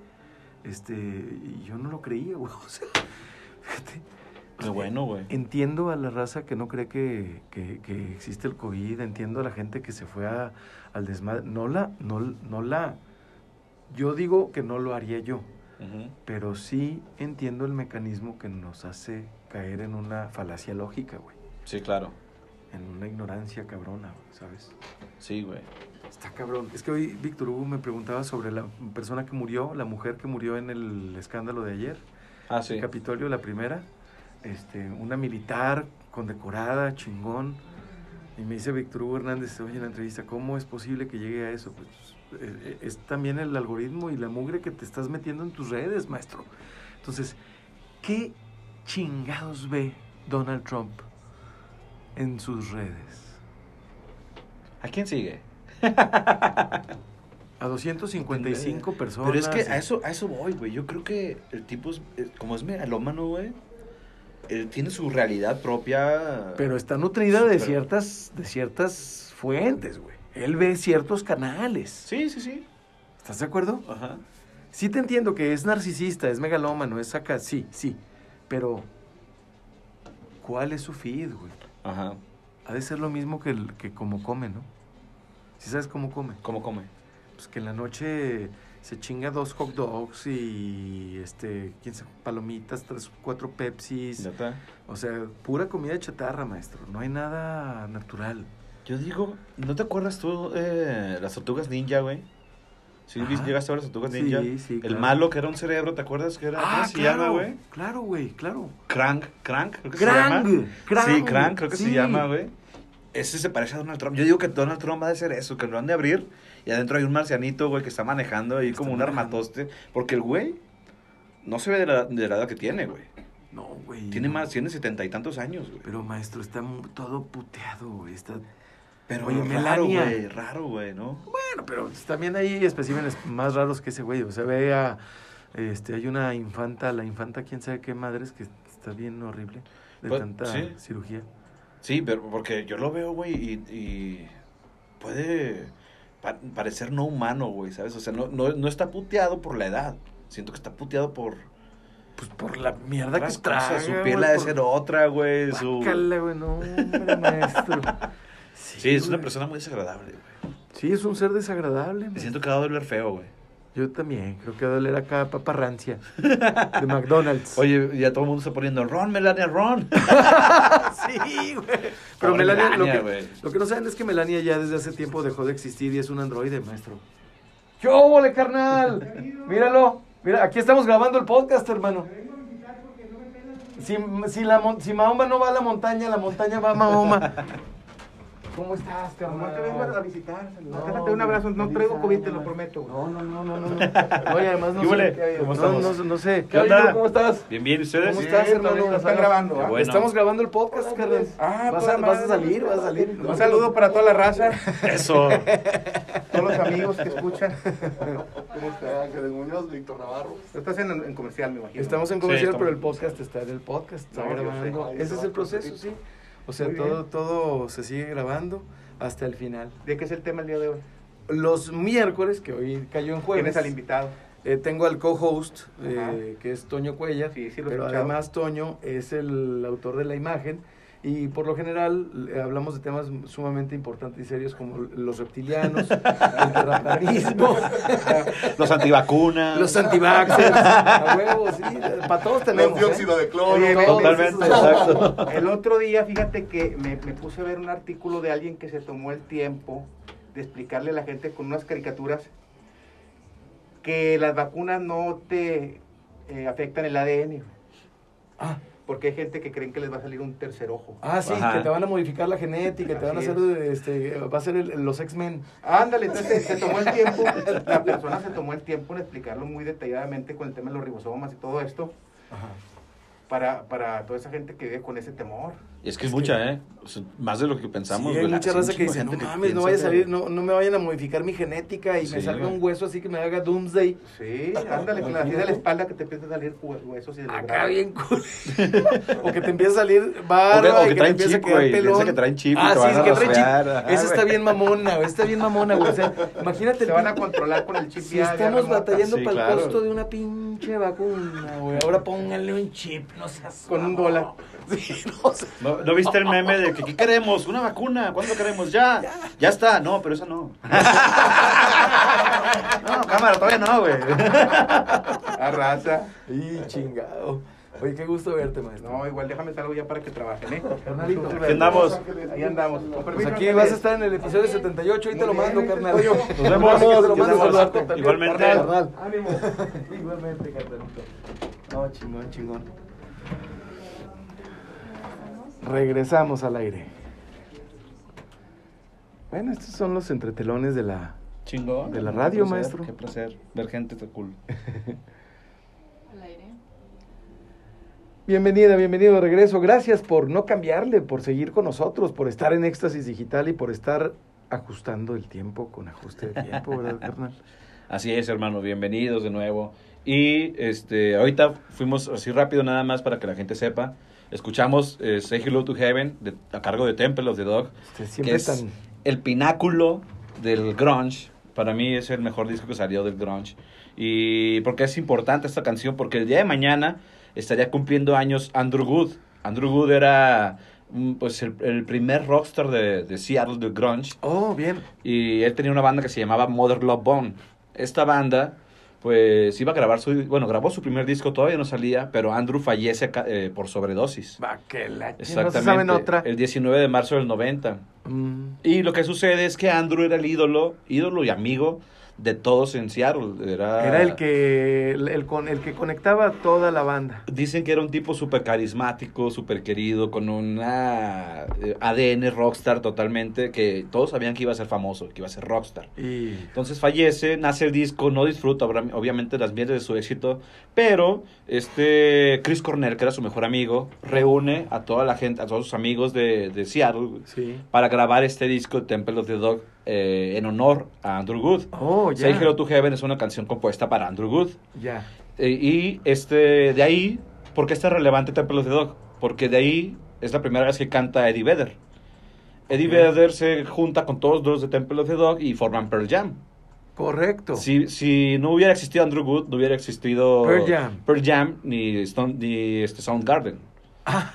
Este, y yo no lo creía, *laughs* güey. O sea, fíjate. Qué bueno, güey. Entiendo a la raza que no cree que, que, que existe el COVID, entiendo a la gente que se fue a- al desmadre. No la, no, no la, yo digo que no lo haría yo, pero sí entiendo el mecanismo que nos hace caer en una falacia lógica, güey. Sí, claro. En una ignorancia cabrona, ¿sabes? Sí, güey. Está cabrón. Es que hoy Víctor Hugo me preguntaba sobre la persona que murió, la mujer que murió en el escándalo de ayer. Ah, sí. El Capitolio, la primera. Este, una militar condecorada, chingón. Y me dice Víctor Hugo Hernández, oye, en la entrevista, ¿cómo es posible que llegue a eso? Pues eh, es también el algoritmo y la mugre que te estás metiendo en tus redes, maestro. Entonces, ¿qué chingados ve Donald Trump en sus redes? ¿A quién sigue? *laughs* A 255 personas. Pero es que a eso, a eso voy, güey. Yo creo que el tipo, es, es- como es megalómano, güey. Él tiene su realidad propia. Pero está nutrida de ciertas, de ciertas fuentes, güey. Él ve ciertos canales. Sí, sí, sí. ¿Estás de acuerdo? Ajá. Sí te entiendo que es narcisista, es megalómano, es acá, sí, sí. Pero, ¿cuál es su feed, güey? Ajá. Ha de ser lo mismo que, el- que como come, ¿no? ¿Sí sabes cómo come? ¿Cómo come? Pues que en la noche se chinga dos hot dogs y, este, quién sabe, palomitas, tres, cuatro pepsis. O sea, pura comida chatarra, maestro. No hay nada natural. Yo digo, ¿no te acuerdas tú eh, las tortugas ninja, güey? ¿Sí Ajá. llegaste a ver las tortugas Sí, ninja? sí, El claro. malo que era un cerebro, ¿te acuerdas que era? ¿Cómo se claro, llama, güey? Claro, güey, claro. Crank, Crank, creo que se llama. Krang, Sí, Crank, creo que se sí. llama, güey. Ese se parece a Donald Trump. Yo digo que Donald Trump va a hacer eso, que lo han de abrir y adentro hay un marcianito, güey, que está manejando ahí como un manejando. armatoste. Porque el güey no se ve de la, de la edad que tiene, güey. No, güey. Tiene no. más, tiene setenta y tantos años, güey. Pero, maestro, está todo puteado, güey. Está... Pero Oye, raro, Melania. güey, raro, güey, ¿no? Bueno, pero pues, también hay especímenes más raros que ese güey. O sea, ve a... Este, hay una infanta, la infanta, quién sabe qué madres, que está bien horrible de Pues, tanta sí. cirugía. Sí, pero porque yo lo veo, güey, y, y puede pa- parecer no humano, güey, ¿sabes? O sea, no, no, no está puteado por la edad. Siento que está puteado por Pues por la mierda que trae. Su piel ha de ser otra, güey. Su... Guácala, güey, no, hombre, maestro. *laughs* Sí, es una güey. persona muy desagradable, güey. Sí, es un ser desagradable. Me man. siento que va a doler feo, güey. Yo también, creo que va a doler acá papa rancia de McDonald's. Oye, ya todo el mundo está poniendo Ron, Melania, Ron. *laughs* sí, güey. Pero Pobre Melania, lo, que, lo que no saben es que Melania ya desde hace tiempo dejó de existir y es un androide, maestro. ¡Qué óvole, carnal! Míralo. Mira, aquí estamos grabando el podcast, hermano. Si, si, la, si Mahoma no va a la montaña, la montaña va a Mahoma. ¿Cómo estás, carnal? Nomás te vengo a visitar. No, Déjate un abrazo. No traigo COVID, te lo prometo. No, no, no, no, no. no. *laughs* Oye, además no sé. ¿Cómo no, estamos? no, no sé. ¿Qué onda? ¿Cómo estás? Bien, bien, ¿ustedes? ¿Cómo estás, hermano? están grabando, ¿ah? Bueno. Estamos grabando el podcast, carnal. Ah, vas, a, vas a madre. salir, vas a salir. Un saludo para toda la raza, *laughs* Eso. todos los amigos que escuchan. ¿Cómo está? Ángel Muñoz, Víctor Navarro. Estás en, en comercial, me imagino. Estamos en comercial, Sí, pero el podcast está en el podcast, está No, grabando. Ese se es el proceso, sí. O sea, Muy todo, bien. todo se sigue grabando hasta el final. ¿De qué es el tema el día de hoy? Los miércoles, que hoy cayó en jueves, ¿Quién es al invitado? eh, tengo al co-host, eh, que es Toño Cuellar. Sí, sí lo pero escuchado. además Toño es el autor de la imagen. Y por lo general eh, hablamos de temas sumamente importantes y serios como los reptilianos, *laughs* el terraplanismo, Los antivacunas. los antivaxxers, *laughs* a huevos, sí, para todos tenemos. Los dióxido ¿eh? de cloro. Exacto. El otro día, fíjate que me, me puse a ver un artículo de alguien que se tomó el tiempo de explicarle a la gente con unas caricaturas que las vacunas no te eh, afectan el ADN. Ah, Porque hay gente que creen que les va a salir un tercer ojo. Ah, sí, Ajá. que te van a modificar la genética, te van a hacer, este, va a ser el- los X-Men. Ándale, *laughs* entonces se tomó el tiempo, la persona se tomó el tiempo en explicarlo muy detalladamente con el tema de los ribosomas y todo esto, para, para toda esa gente que vive con ese temor. Y es que es mucha, ¿eh? O sea, más de lo que pensamos. Sí, hay mucha raza que dice, no que mames, no vaya a que- salir, no, no me vayan a modificar mi genética y me Sí, salga güey. un hueso así que me haga Doomsday. Sí, ándale, con la de la espalda que te empiezan a salir hue- huesos y Acá bien cool. *laughs* o que te empieza a salir O que- barba o y que que te traen empieza a chip, quedar güey, pelón. piensa que traen chip y ah, te sí, van es a que traen chip. ajá, Esa está bien mamona, güey, está bien mamona, güey. O sea, imagínate. Se van a controlar con el chip Si ya- ya estamos remota. batallando Sí, para claro. el costo de una pinche vacuna, güey. Ahora pónganle un chip, no seas. Con un dólar. *laughs* Sí, no. ¿No, ¿No viste el meme de que ¿qué queremos? ¿Una vacuna? ¿Cuándo queremos? Ya. Ya está. No, pero esa no. *laughs* no, cámara, todavía no, güey. *laughs* A raza. Y chingado. Oye, qué gusto verte, maestro. No, igual déjame salgo ya para que trabajen, ¿eh? Carnalito. Aquí andamos. Ahí andamos. Pues aquí vas a estar en el episodio 78, ahí te lo mando, carnal. Nos vemos. Te lo mando Nos vemos. Igualmente. Carnal. Ánimo. Igualmente, carnalito. No, chingón, chingón. Regresamos al aire. Bueno, estos son los entretelones de la... Chingón. De la radio, placer, maestro. Qué placer ver gente tan cool. *laughs* Al aire. Bienvenida, bienvenido de regreso. Gracias por no cambiarle, por seguir con nosotros, por estar en éxtasis digital y por estar ajustando el tiempo con ajuste de tiempo, ¿verdad, carnal? *laughs* Así es, hermano, bienvenidos de nuevo. Y este, ahorita fuimos así rápido nada más para que la gente sepa. Escuchamos eh, Say Hello to Heaven de- a cargo de Temple of the Dog, Este, que es tan... el pináculo del grunge. Para mí es el mejor disco que salió del grunge. Y porque es importante esta canción, porque el día de mañana estaría cumpliendo años Andrew Wood. Andrew Wood era mm, pues el, el primer rockstar de, de Seattle de grunge Oh, bien. y él tenía una banda que se llamaba Mother Love Bone. Esta banda, pues iba a grabar su, bueno, grabó su primer disco, todavía no salía, pero Andrew fallece eh, por sobredosis. Va, que la... Exactamente. No se saben otra. El 19 de marzo del 90. Mm. Y lo que sucede es que Andrew era el ídolo, ídolo y amigo de todos en Seattle. Era, Era el que, el, el con, el que conectaba a toda la banda. Dicen que era un tipo súper carismático, súper querido, con una eh, ADN rockstar totalmente, que todos sabían que iba a ser famoso, que iba a ser rockstar. Y... Entonces fallece, nace el disco, no disfruta obviamente las mieles de su éxito, pero este Chris Cornell, que era su mejor amigo, reúne a toda la gente, a todos sus amigos de, de Seattle Sí. para grabar este disco Temple of the Dog eh, en honor a Andrew Wood. Oh, ya. Say Hello to Heaven es una canción compuesta para Andrew Wood. Ya. Eh, y este, de ahí, ¿por qué está relevante Temple of the Dog? Porque de ahí es la primera vez que canta Eddie Vedder. Eddie. Vedder se junta con todos los de Temple of the Dog y forman Pearl Jam. Correcto. Si, si no hubiera existido Andrew Wood, no hubiera existido Pearl Jam. Pearl Jam ni, Stone- ni este Soundgarden. Ah,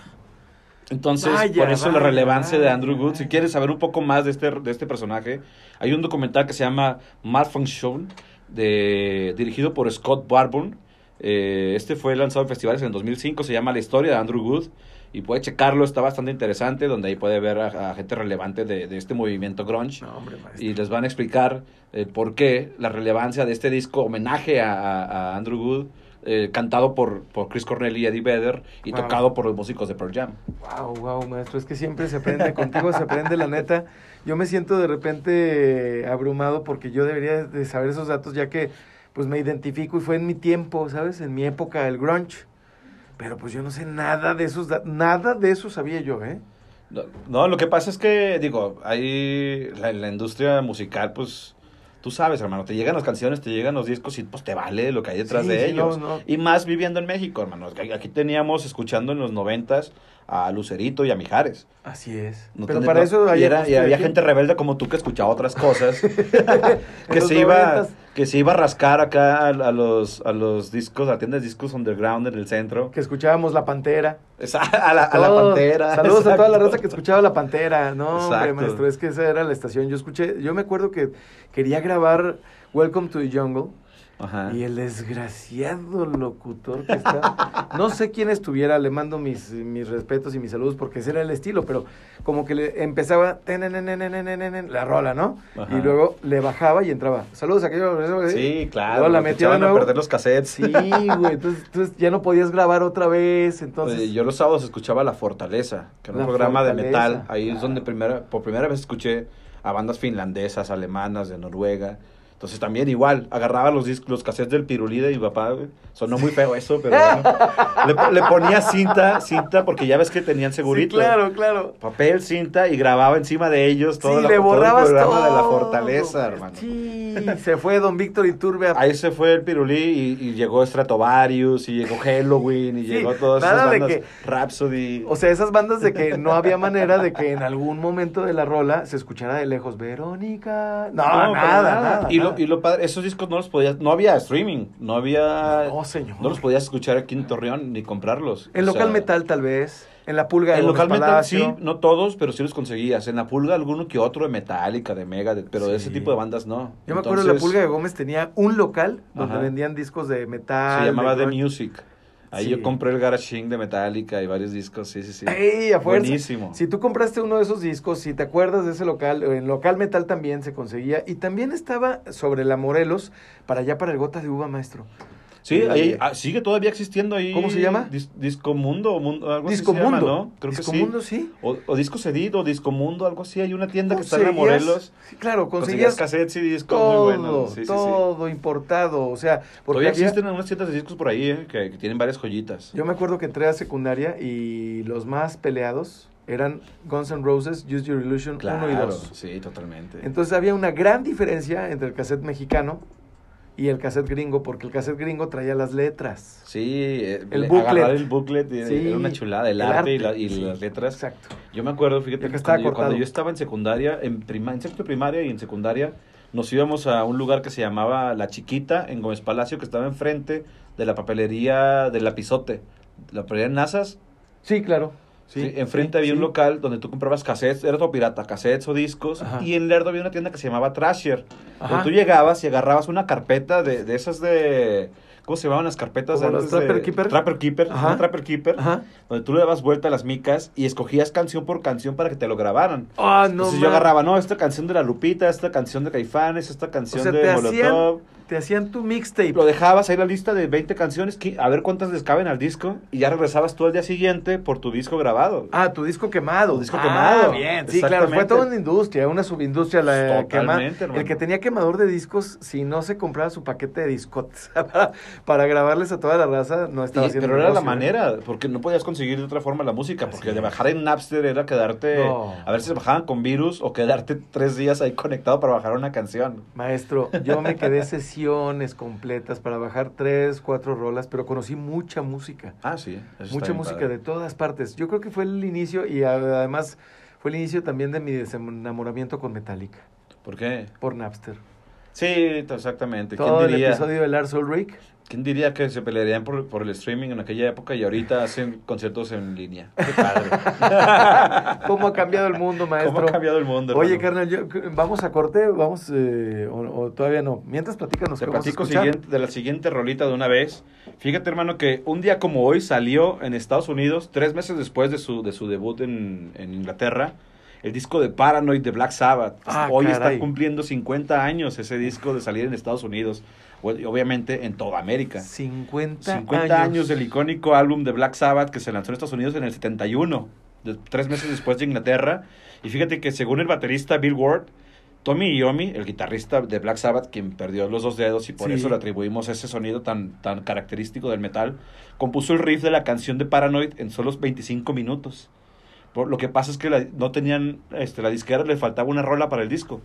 Entonces, Vaya, por eso la vaya, relevancia de Andrew Wood. Si quieres saber un poco más de este, de este personaje, hay un documental que se llama Malfunction, de, dirigido por Scott Barbour. Eh, este fue lanzado en festivales en 2005, se llama La historia de Andrew Wood. Y puede checarlo, está bastante interesante, donde ahí puede ver a, a gente relevante de, de este movimiento grunge. no, hombre, maestro. Y les van a explicar eh, por qué la relevancia de este disco, homenaje a, a- a Andrew Wood, eh, cantado por, por Chris Cornell y Eddie Vedder, y Wow. tocado por los músicos de Pearl Jam. Wow, wow, maestro, es que siempre se aprende contigo, se aprende la neta. Yo me siento de repente abrumado porque yo debería de saber esos datos ya que pues me identifico y fue en mi tiempo, ¿sabes? En mi época el grunge. Pero pues yo no sé nada de esos da- nada de eso sabía yo, ¿eh? No, no, lo que pasa es que, digo, hay la, la industria musical, pues, tú sabes, hermano, te llegan las canciones, te llegan los discos y pues te vale lo que hay detrás Sí, de sí, ellos. no, no. Y más viviendo en México, hermano. Aquí aquí teníamos, escuchando en los noventas, a Lucerito y a Mijares. Así es. No Pero para eso y, era- y había gente rebelde como tú que escuchaba otras cosas *laughs* que se iba que se iba a rascar acá a, a los a los discos a tiendas de discos underground en el centro que escuchábamos La Pantera. Esa- a la, a la pantera Saludos a toda la raza que escuchaba La Pantera. No, hombre, maestro, es que esa era la estación. Yo escuché, yo me acuerdo que quería grabar Welcome to the Jungle. Y el desgraciado locutor que está. *laughs* No sé quién estuviera, le mando mis, mis respetos y mis saludos porque ese era el estilo, pero como que le empezaba la rola, ¿no? Y luego le bajaba y entraba. Saludos a aquellos. Sí, claro. Luego la a perder los cassettes. Sí, güey. Entonces, entonces, ya no podías grabar otra vez. entonces Yo los sábados escuchaba La Fortaleza, que era un programa de metal. Ahí es donde ah. primera, por primera vez escuché a bandas finlandesas, alemanas, de Noruega. Entonces también igual, agarraba los discos, los cassettes del pirulí de mi papá, güey. Sonó muy feo eso, pero bueno. *laughs* le, le ponía cinta, cinta, porque ya ves que tenían segurito. Sí, claro, claro. Papel, cinta, y grababa encima de ellos todo, sí, la- le todo el programa de la. Fortaleza, hermano. Sí, se fue Don Víctor Iturbe a Ahí se fue el pirulí y, y llegó Stratovarius y llegó Halloween y Sí, llegó todas esas bandas, que- Rhapsody. O sea, esas bandas de que no había manera de que en algún momento de la rola se escuchara de lejos Verónica. No, nada, nada. Y, Lo, y lo padre, esos discos no los podías, no había streaming, no había, No, señor. no los podías escuchar aquí en Torreón ni comprarlos. En local sea, metal tal vez, en la pulga de En local metal sí, no todos, pero sí los conseguías. En la pulga alguno que otro de Metallica, de Mega, pero de ese tipo de bandas no. Yo me acuerdo la pulga de Gómez tenía un local donde Ajá. vendían discos de metal. Se llamaba The. Music. Ahí Sí. yo compré el Garage de Metallica y varios discos, sí, sí, sí. ¡Ey, a fuerza! Buenísimo. Si tú compraste uno de esos discos, si te acuerdas de ese local, en local metal también se conseguía. Y también estaba sobre la Morelos, para allá para el Gota de Uva, maestro. Sí, Eh, ahí, ah, sigue todavía existiendo ahí. ¿Cómo se llama? Dis- Disco Mundo, o Mundo, algo así Disco se llama, Mundo. ¿no? Creo Disco que sí. Mundo, sí. O, o Disco Cedido, Disco Mundo, algo así. Hay una tienda que está en Morelos. Sí, claro, Conseguías conseguías cassettes y discos todo, muy buenos. Sí, todo importado. O sea, porque Todavía había- existen unas tiendas de discos por ahí eh, que, que tienen varias joyitas. Yo me acuerdo que entré a secundaria y los más peleados eran Guns N' Roses, Use Your Illusion 1 y 2. sí, totalmente. Entonces había una gran diferencia entre el cassette mexicano y el cassette gringo, porque el cassette gringo traía las letras. Sí, eh, El le- booklet. agarrar el booklet Sí, era una chulada, el, el arte, y, la- y sí. las letras. Exacto. Yo me acuerdo, fíjate, que cuando, yo, cuando yo estaba en secundaria, en, prima, en sexto de primaria y en secundaria, nos íbamos a un lugar que se llamaba La Chiquita, en Gómez Palacio, que estaba enfrente de la papelería del Lapizote. La papelería en Nazas, Sí, claro. Sí, enfrente sí, había un local donde tú comprabas cassettes, era todo pirata, cassettes o discos, Ajá. y en Lerdo había una tienda que se llamaba Trasher, donde tú llegabas y agarrabas una carpeta de, de esas de... ¿Cómo se llamaban las carpetas? ¿Como antes de- Trapper Keeper? Trapper Keeper, Ajá. una Trapper Keeper, Ajá. donde tú le dabas vuelta a las micas y escogías canción por canción para que te lo grabaran. Ah, no. Entonces yo agarraba, no, esta canción de La Lupita, esta canción de Caifanes, esta O canción sea, de Molotov. hacían, te hacían tu mixtape. Lo dejabas ahí la lista de 20 canciones, a ver cuántas les caben al disco, y ya regresabas tú al día siguiente por tu disco grabado. Ah, tu disco quemado. Tu disco Ah, quemado. bien, sí, claro. Fue toda una industria, una subindustria la quema. Totalmente, hermano. El que tenía quemador de discos, si no se compraba su paquete de discotes *laughs* para, para grabarles a toda la raza, no estaba Y- haciendo pero era la negocio, ¿eh? manera, porque no podías conseguir de otra forma la música, porque de bajar en Napster era quedarte, No. a ver si se bajaban con virus o quedarte tres días ahí conectado para bajar una canción. Maestro, yo me quedé sesiones completas para bajar tres, cuatro rolas, pero conocí mucha música. Ah, sí. eso mucha música padre. de todas partes. Yo creo que fue el inicio y además fue el inicio también de mi desenamoramiento con Metallica ¿Por qué? por Napster. Sí, exactamente. Todo ¿Quién el diría, episodio de Lars Ulrich. ¿Quién diría que se pelearían por, por el streaming en aquella época y ahorita hacen conciertos en línea? Qué padre. *laughs* ¿Cómo ha cambiado el mundo, maestro? ¿Cómo ha cambiado el mundo? Oye, hermano? carnal, yo- vamos a corte, vamos, eh, o, o todavía no. Mientras platícanos Te platico siguiente, de la siguiente rolita de una vez. Fíjate, hermano, que un día como hoy salió en Estados Unidos, tres meses después de su, de su debut en, en Inglaterra, el disco de Paranoid de Black Sabbath. Ah, hoy caray. está cumpliendo 50 años ese disco de salir en Estados Unidos, obviamente en toda América. 50, 50 años. del icónico álbum de Black Sabbath que se lanzó en Estados Unidos en el 71, de- tres meses después de Inglaterra. Y fíjate que según el baterista Bill Ward, Tommy Iommi, el guitarrista de Black Sabbath, quien perdió los dos dedos y por Sí. eso le atribuimos ese sonido tan, tan característico del metal, compuso el riff de la canción de Paranoid en solo 25 minutos. Por, lo que pasa es que la- no tenían, este, la disquera le faltaba una rola para el disco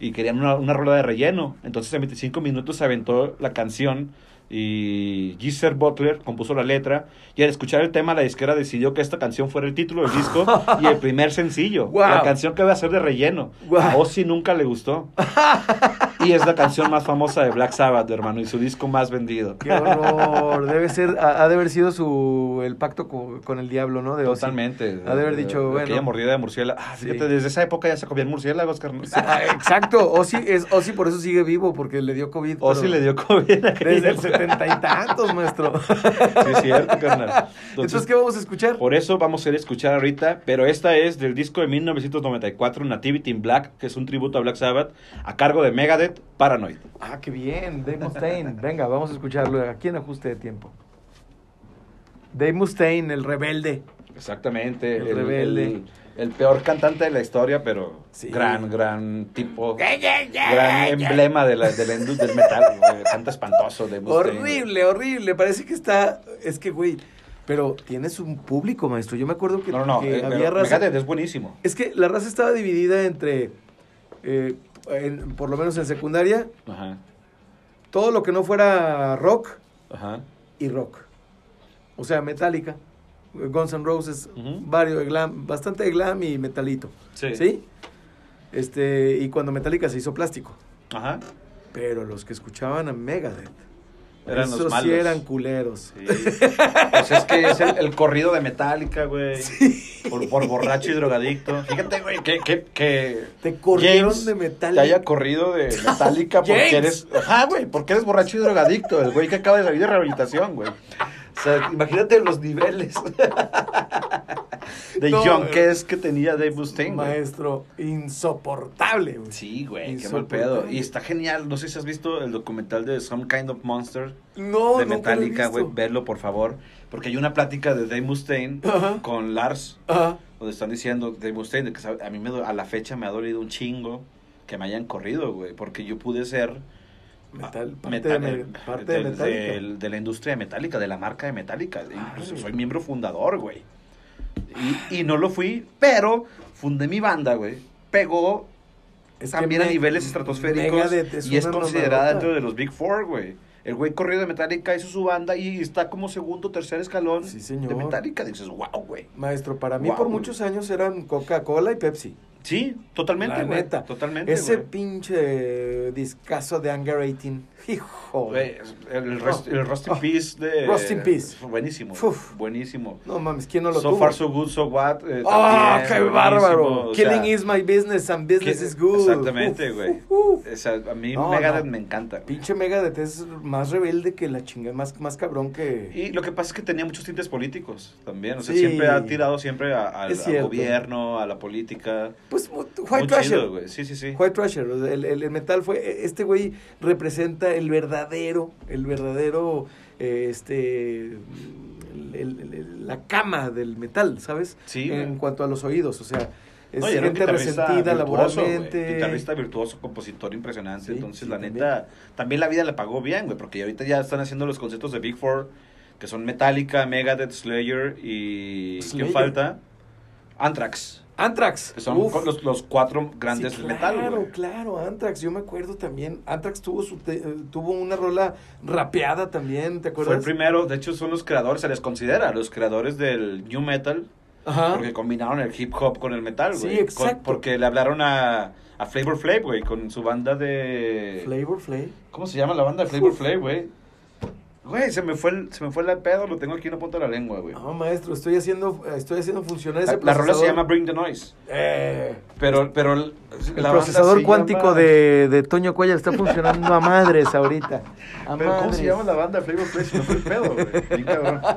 y querían una, una rola de relleno. Entonces en 25 minutos se aventó la canción y Geezer Butler compuso la letra y al escuchar el tema la disquera decidió que esta canción fuera el título del disco y el primer sencillo. La *laughs* canción que iba a ser de relleno. A Ozzy nunca le gustó. *laughs* es la canción más famosa de Black Sabbath, hermano, y su disco más vendido. Qué horror. Debe ser, ha, ha de haber sido su el pacto co- con, el diablo, ¿no? De. Totalmente. Ha de haber dicho, De bueno. Aquella mordida de murciélago. Ah, fíjate, Sí. desde esa época ya se comían murciélagos, carnal. Ah, exacto. Ozzy, es, Ozzy por eso sigue vivo, porque le dio COVID. Ozzy pero le dio COVID. Desde el setenta y tantos, maestro. Sí, es cierto, carnal. Entonces, ¿qué vamos a escuchar? Por eso vamos a ir a escuchar ahorita, pero esta es del disco de 1994, Nativity in Black, que es un tributo a Black Sabbath, a cargo de Megadeth, Paranoid. Ah, qué bien. Dave Mustaine. *laughs* Venga, vamos a escucharlo aquí en ajuste de tiempo. Dave Mustaine, el rebelde. Exactamente. El rebelde. el- el peor cantante de la historia, pero Sí. gran, gran tipo. gran emblema de la, de la indu- del metal. güey. Canta espantoso de Mustaine. Horrible, horrible. Parece que está. Es que, güey. Pero tienes un público, maestro. Yo me acuerdo que, No, no, que eh, había raza. Es buenísimo. Es que la raza estaba dividida entre. eh, en- por lo menos en secundaria, Ajá. todo lo que no fuera rock Ajá. y rock. O sea, Metallica, Guns N' Roses, varios de glam, bastante de glam y metalito. Sí. Este, y cuando Metallica se hizo plástico. Ajá. Pero los que escuchaban a Megadeth, Eran esos los sí malos. eran culeros. Sí. Pues es que es el, el corrido de Metallica, güey. Por, por borracho y drogadicto. Fíjate, güey, que, que, que Te corrieron James de te Metallica. haya corrido de Metallica porque James. eres... Ajá, güey, porque eres borracho y drogadicto. El güey que acaba de salir de rehabilitación, güey. O sea, imagínate los niveles de No, John eh, que es que tenía Dave Mustaine, güey. Maestro insoportable. güey. Sí, güey, qué mal pedo. Y está genial. No sé si has visto el documental de Some Kind of Monster No, de Metallica, güey. Verlo, por favor. Porque hay una plática de Dave Mustaine Ajá. con Lars, Ajá. donde están diciendo Dave Mustaine, que a mí me, a la fecha me ha dolido un chingo que me hayan corrido, güey. Porque yo pude ser Metal, parte, metal- de, parte de del- de la industria de Metallica, de la marca de Metallica. Incluso soy miembro fundador, güey. Y, y no lo fui, pero fundé mi banda, güey. Pegó Es también a niveles estratosféricos y es considerada dentro de los Big Four, güey. El güey corrió de Metallica, hizo su banda y está como segundo, tercer escalón Sí, de Metallica. Dices, wow, güey. Maestro, para mí por güey. muchos años eran Coca-Cola y Pepsi. Sí, totalmente, La güey. neta. Totalmente, Ese güey. pinche discazo de Anger 18. Hijo. Güey, el, rest, el Rust in Oh. Peace de... Rust in Peace. Buenísimo. Uf. Buenísimo. No mames, ¿quién no lo so tuvo? far, so good, so what. eh, ¡Ah, qué bárbaro! o Killing sea, is my business and business que- is good. Exactamente, Uf, güey. uf. O sea, a mí No, Megadeth no. me encanta. güey. Pinche Megadeth es más rebelde que la chinga, más, más cabrón que... Y lo que pasa es que tenía muchos tintes políticos también. O sea, Sí. siempre ha tirado siempre a- al, Es al cierto. gobierno, a la política. Pues Muy White güey. Sí, sí, sí. White sea, el, el- el metal fue, este güey representa el verdadero, el verdadero, eh, este, el- la cama del metal, ¿sabes? Sí, En cuanto a los oídos, o sea, es No, gente resentida virtuoso, laboralmente. Guitarrista virtuoso, compositor impresionante. Sí, Entonces, sí, la también. neta, también la vida le pagó bien, güey. Porque ahorita ya están haciendo los conciertos de Big Four, que son Metallica, Megadeth, Slayer y... Slayer. ¿Quién falta? Anthrax. Anthrax. Que son uf. los, los cuatro grandes Sí, Claro, güey. claro, Anthrax, yo me acuerdo también. Anthrax tuvo su te- eh, tuvo una rola rapeada también, ¿te Fue acuerdas? el primero, de hecho son los creadores, se les considera los creadores del New Metal, Ajá. porque combinaron el hip hop con el metal, Sí, güey. exacto. Con- porque le hablaron a, a Flavor Flav, güey, con su banda de... Flavor Flav. ¿Cómo se llama la banda de Flavor Flav, güey? Güey, se me fue el, se me fue el pedo, lo tengo aquí en la punta de la lengua, güey. No, maestro, estoy haciendo estoy haciendo funcionar ese La, la rola se procesador. llama Bring the Noise, Eh, pero, pero el, procesador cuántico llama- de, de Toño Cuellar está funcionando a madres ahorita. *laughs* A Pero ¿cómo se llama la banda Flavor Flav? Se me fue el pedo, güey.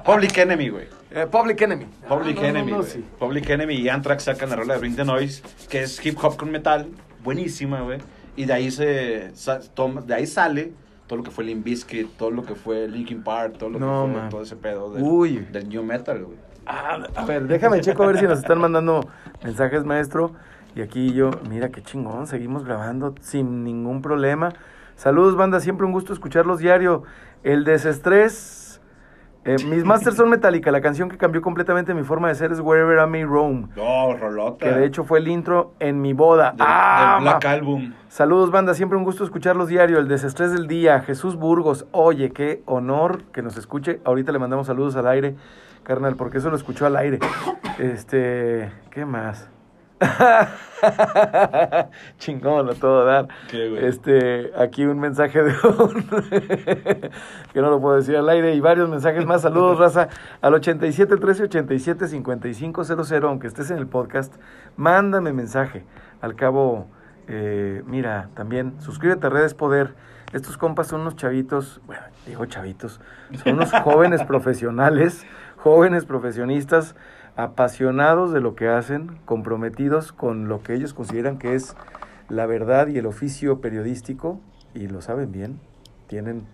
Public Enemy, güey. Eh, Public Enemy. Public Ah, no, no, Enemy, no, sí. Public Enemy y Anthrax sacan la rola de Bring the Noise, que es hip hop con metal, buenísima, güey. Y de ahí se sa- toma, de ahí sale todo lo que fue Limp Bizkit, todo lo que fue Linkin Park, todo lo No, que fue man. todo ese pedo del, Uy. del new metal, güey. Ah, a ver, déjame checo a ver si nos están mandando mensajes, maestro. Y aquí yo, mira qué chingón, seguimos grabando sin ningún problema. Saludos, banda, siempre un gusto escucharlos diario. El desestrés. Eh, mis masters son Metallica, la canción que cambió completamente mi forma de ser es Wherever I May Roam. No, rolota. Que de hecho fue el intro en mi boda. ¡Ah! del Black ma- Album. Saludos, banda. Siempre un gusto escucharlos diario. El desestrés del día. Jesús Burgos. Oye, qué honor que nos escuche. Ahorita le mandamos saludos al aire, carnal, porque eso lo escuchó al aire. Este, ¿qué más? *laughs* Chingón a todo dar. Este, aquí un mensaje de un *laughs* que no lo puedo decir al aire y varios mensajes más. Saludos, *laughs* raza, al 87 13 87 55 00, aunque estés en el podcast, mándame mensaje. Al cabo, eh, mira, también suscríbete a Redes Poder. Estos compas son unos chavitos, bueno, digo chavitos, son unos jóvenes profesionales, jóvenes profesionistas, apasionados de lo que hacen, comprometidos con lo que ellos consideran que es la verdad y el oficio periodístico, y lo saben bien, tienen,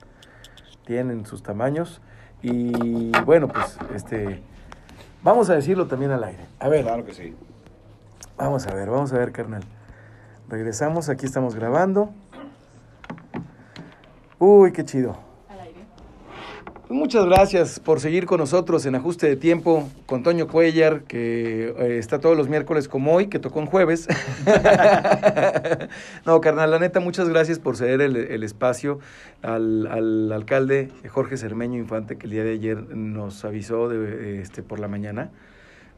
tienen sus tamaños, y bueno, pues, este, vamos a decirlo también al aire. A ver, Claro que sí. Vamos a ver, vamos a ver, carnal. Regresamos, aquí estamos grabando. Uy, qué chido. Pues muchas gracias por seguir con nosotros en Ajuste de Tiempo con Toño Cuellar, que eh, está todos los miércoles como hoy, que tocó en jueves. *laughs* no, carnal, la neta, muchas gracias por ceder el, espacio al, al alcalde Jorge Cermeño Infante, que el día de ayer nos avisó este, por la mañana.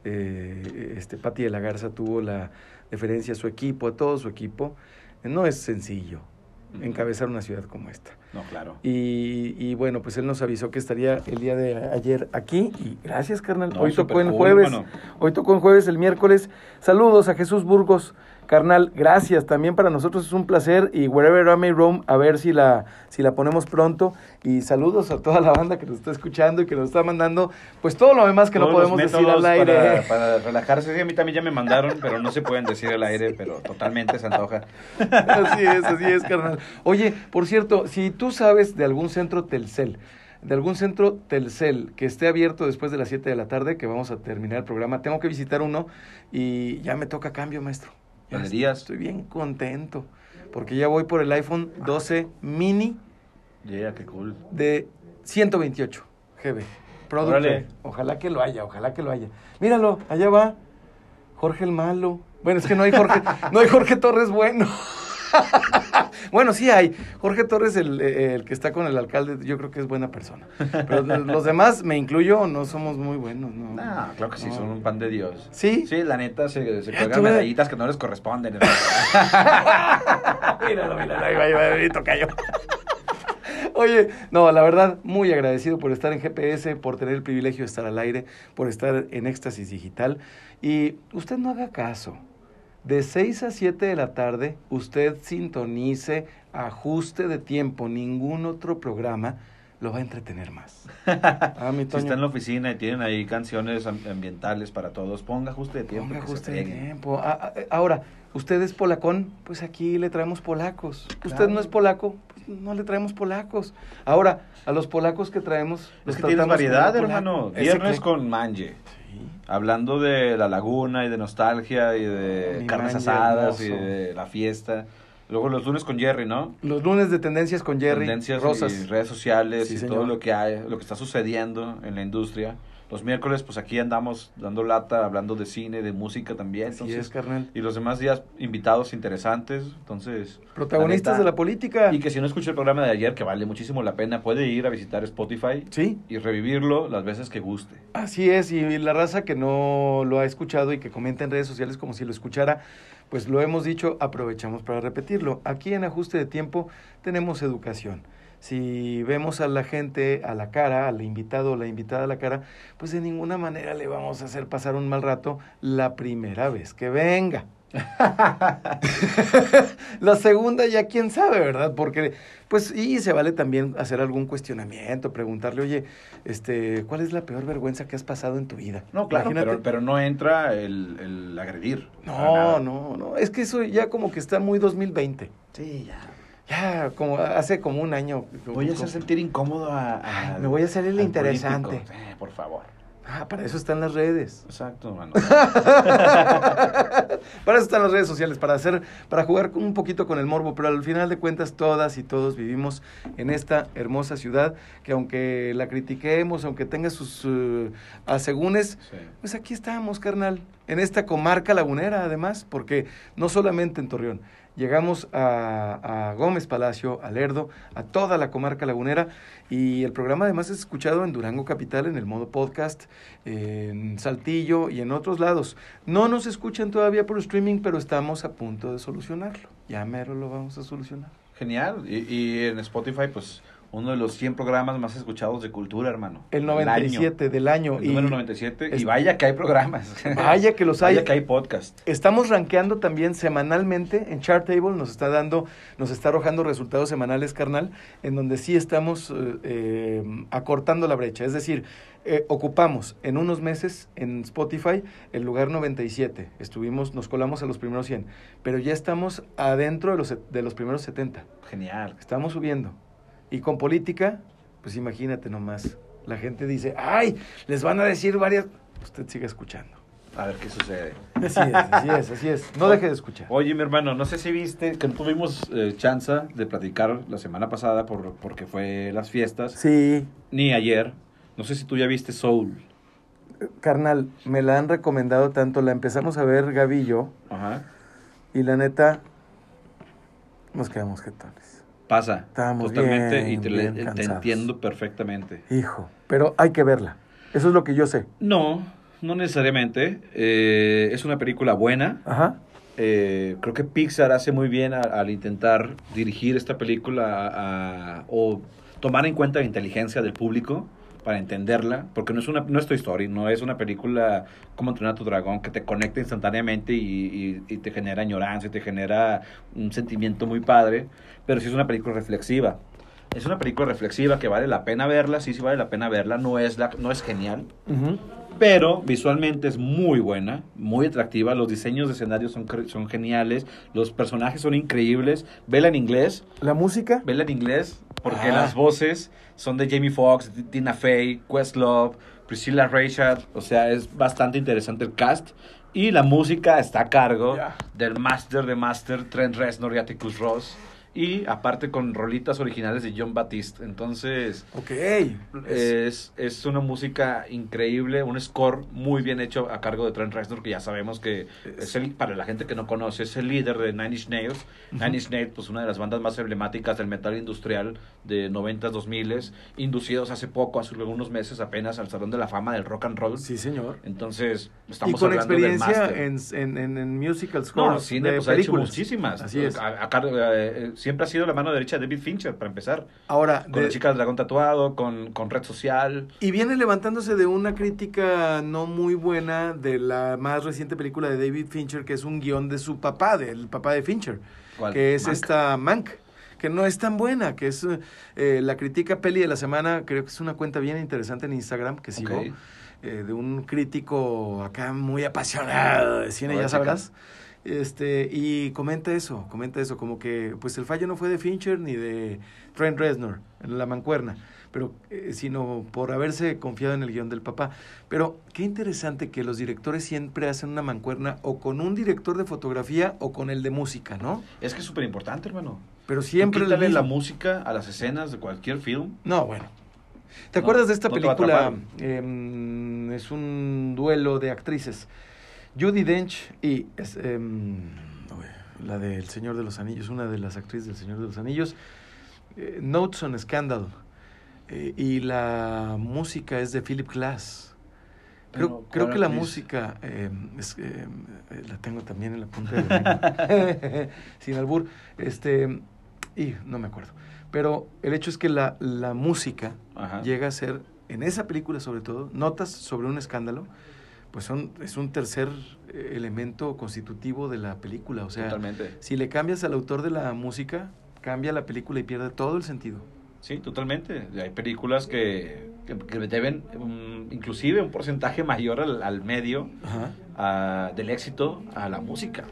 Eh, este, Pati de la Garza tuvo la deferencia a su equipo, a todo su equipo. No es sencillo. Encabezar una ciudad como esta. No, claro. Y, y bueno, pues él nos avisó que estaría el día de ayer aquí. Y gracias, carnal. No, Hoy tocó en cool, jueves. Hoy tocó en jueves, el miércoles. Saludos a Jesús Burgos. Carnal, gracias. También para nosotros es un placer. Y Wherever I May Roam, a ver si la, si la ponemos pronto. Y saludos a toda la banda que nos está escuchando y que nos está mandando, pues todo lo demás que no Todos podemos decir al aire. Para, *laughs* para relajarse, sí, a mí también ya me mandaron, pero no se pueden decir al aire, pero totalmente se antoja. Así es, así es, carnal. Oye, por cierto, si tú sabes de algún centro Telcel, de algún centro Telcel que esté abierto después de las 7 de la tarde, que vamos a terminar el programa, tengo que visitar uno y ya me toca cambio, maestro. Ya ¿Galerías? Estoy bien contento, porque ya voy por el iPhone 12 mini Yeah, qué cool. de 128 GB. Producto. Órale. Ojalá que lo haya, ojalá que lo haya. Míralo, allá va Jorge el Malo. Bueno, es que no hay Jorge, *laughs* no hay Jorge Torres bueno. *laughs* bueno, sí hay. Jorge Torres, el, el, que está con el alcalde, yo creo que es buena persona. Pero los demás, me incluyo, no somos muy buenos. No, no claro que sí, no. son un pan de Dios. ¿Sí? Sí, la neta, se, se Ya cuelgan medallitas que no les corresponden. *laughs* míralo, míralo, ahí va, ahí va, ahí va, tocayo. Oye, no, la verdad, muy agradecido por estar en GPS, por tener el privilegio de estar al aire, por estar en Éxtasis Digital. Y usted no haga caso. De 6 a 7 de la tarde, usted sintonice, ajuste de tiempo, ningún otro programa lo va a entretener más. *laughs* Ah, mi Si está en la oficina y tienen ahí canciones am- ambientales para todos, ponga ajuste de tiempo. Ponga ajuste de tiempo. Ah, ah, ahora, ¿usted es polacón? Pues aquí le traemos polacos. ¿Usted no es polaco? Pues no le traemos polacos. Ahora, a los polacos que traemos... los Es que tienes variedad, hermano. Viernes con Manje. Hablando de la laguna y de nostalgia y de Mi carnes asadas y de la fiesta. Luego los lunes con Jerry, ¿no? Los lunes de Tendencias con Jerry Tendencias Rosas. y redes sociales Sí, y señor. todo lo que hay, lo que está sucediendo en la industria. Los miércoles, pues aquí andamos dando lata, hablando de cine, de música también. Entonces, es, carnal. y los demás días invitados interesantes. Entonces, Protagonistas neta, de la política. Y que si no escuchó el programa de ayer, que vale muchísimo la pena, puede ir a visitar Spotify Sí, y revivirlo las veces que guste. así es. Y la raza que no lo ha escuchado y que comenta en redes sociales como si lo escuchara, pues lo hemos dicho, aprovechamos para repetirlo. Aquí en Ajuste de Tiempo tenemos educación. Si vemos a la gente a la cara, al invitado o la invitada a la cara, pues de ninguna manera le vamos a hacer pasar un mal rato la primera vez que venga. *laughs* la segunda ya quién sabe, ¿verdad? Porque, pues, y se vale también hacer algún cuestionamiento, preguntarle, oye, este, ¿cuál es la peor vergüenza que has pasado en tu vida? No, claro, pero, pero no entra el, el agredir. No, no, no, es que eso ya como que está muy 2020. Sí, ya. Ya, como hace como un año. Voy a hacer sentir incómodo a... a- Ay, me voy a salir el interesante. Eh, por favor. Ah, para eso están las redes. Exacto, mano. *laughs* Para eso están las redes sociales, para hacer, para jugar un poquito con el morbo, pero al final de cuentas todas y todos vivimos en esta hermosa ciudad que aunque la critiquemos, aunque tenga sus asegúnes, Sí. pues aquí estamos, carnal, en esta comarca lagunera además, porque no solamente en Torreón, llegamos a, a Gómez Palacio, a Lerdo, a toda la comarca lagunera y el programa además es escuchado en Durango Capital, en el modo podcast, en Saltillo y en otros lados. No nos escuchan todavía por streaming, pero estamos a punto de solucionarlo. Ya mero lo vamos a solucionar. Genial. Y, y en Spotify, pues, uno de los 100 programas más escuchados de cultura, hermano. El Del año. 97 del año. El y número 97. es- Y vaya que hay programas. Vaya que los *laughs* hay. Vaya que hay podcast. Estamos rankeando también semanalmente en Chartable, nos está dando, nos está arrojando resultados semanales, carnal, en donde sí estamos eh, eh, acortando la brecha. Es decir, eh, ocupamos en unos meses en Spotify el lugar 97. Estuvimos, nos colamos a los primeros 100, pero ya estamos adentro de los, de los primeros 70. Genial. Estamos subiendo. Y con política, pues imagínate nomás. La gente dice, ay, les van a decir varias... Usted sigue escuchando. A ver qué sucede. Así es, así es, así es. No deje de escuchar. Oye, mi hermano, no sé si viste que no tuvimos eh, chance de platicar la semana pasada por, porque fue las fiestas, Sí, ni ayer. No sé si tú ya viste Soul. carnal, me la han recomendado tanto. La empezamos a ver Gaby y yo, Ajá. y la neta, nos quedamos jetones. Pasa. Estábamos totalmente bien, y te, le- bien te cansados. entiendo perfectamente. Hijo, pero hay que verla. Eso es lo que yo sé. No, no necesariamente. Eh, es una película buena. Ajá. Eh, creo que Pixar hace muy bien a- al intentar dirigir esta película a- a- o tomar en cuenta la inteligencia del público para entenderla, porque no es una no es Toy Story, no es una película como entrenar a tu dragón que te conecta instantáneamente y, y- y te genera añoranza y te genera un sentimiento muy padre, pero sí es una película reflexiva. Es una película reflexiva que vale la pena verla, sí, sí vale la pena verla, no es, la, no es genial, pero visualmente es muy buena, muy atractiva. Los diseños de escenarios son, son geniales. Los personajes son increíbles. Vela en inglés. La música, Vela en inglés. Porque Ah. las voces son de Jamie Foxx, Tina Fey, Questlove, Priscilla Rashad. O sea, es bastante interesante el cast. Y la música está a cargo del master de master, Trent Reznor y Atticus Ross. Y aparte con rolitas originales de John Batiste. Entonces, Ok. es, es una música increíble, un score muy bien hecho a cargo de Trent Reznor, que ya sabemos que es el, para la gente que no conoce, es el líder de Nine Inch Nails. Nine Inch Nails, pues una de las bandas más emblemáticas del metal industrial de 90s, 2000s, inducidos hace poco, hace algunos meses apenas, al Salón de la Fama del Rock and Roll. Sí, señor. Entonces, Y estamos con hablando del experiencia máster. en, en, en, en musical No, scores cine, de pues ha hecho películas. muchísimas. Así es. A- a eh, siempre ha sido la mano derecha de David Fincher, para empezar. Ahora, Con de- la chica del dragón tatuado, con, con Red Social. y viene levantándose de una crítica no muy buena de la más reciente película de David Fincher, que es un guion de su papá, del papá de Fincher, ¿Cuál? que es esta Mank, que no es tan buena, que es eh, la crítica peli de la semana, creo que es una cuenta bien interesante en Instagram que sigo, eh, de un crítico acá muy apasionado de cine, Ahora, ya sabrás. Este, y comenta eso, comenta eso, como que pues el fallo no fue de Fincher ni de Trent Reznor en la mancuerna, pero eh, sino por haberse confiado en el guion del papá. Pero qué interesante que los directores siempre hacen una mancuerna o con un director de fotografía o con el de música, ¿no? Es que es súper importante, hermano. Pero siempre el la música a las escenas de cualquier film. No, bueno. ¿Te No, acuerdas de esta no película? Em, es un duelo de actrices. Judy Dench y es, em, la del Señor de los Anillos, una de las actrices del Señor de los Anillos. eh, Notes on Scandal. Eh, y la música es de Philip Glass. Creo, Pero, creo ¿cuál que la música em, es, em, eh, la tengo también en la punta de la. *laughs* Sin albur. Este, y no me acuerdo. Pero el hecho es que la, la música Ajá. llega a ser, en esa película sobre todo, notas sobre un escándalo, pues son, es un tercer eh, elemento constitutivo de la película. O sea, Totalmente. si le cambias al autor de la música, cambia la película y pierde todo el sentido. Sí, totalmente. Hay películas que, que, que deben um, inclusive un porcentaje mayor al, al medio a- del éxito a la música.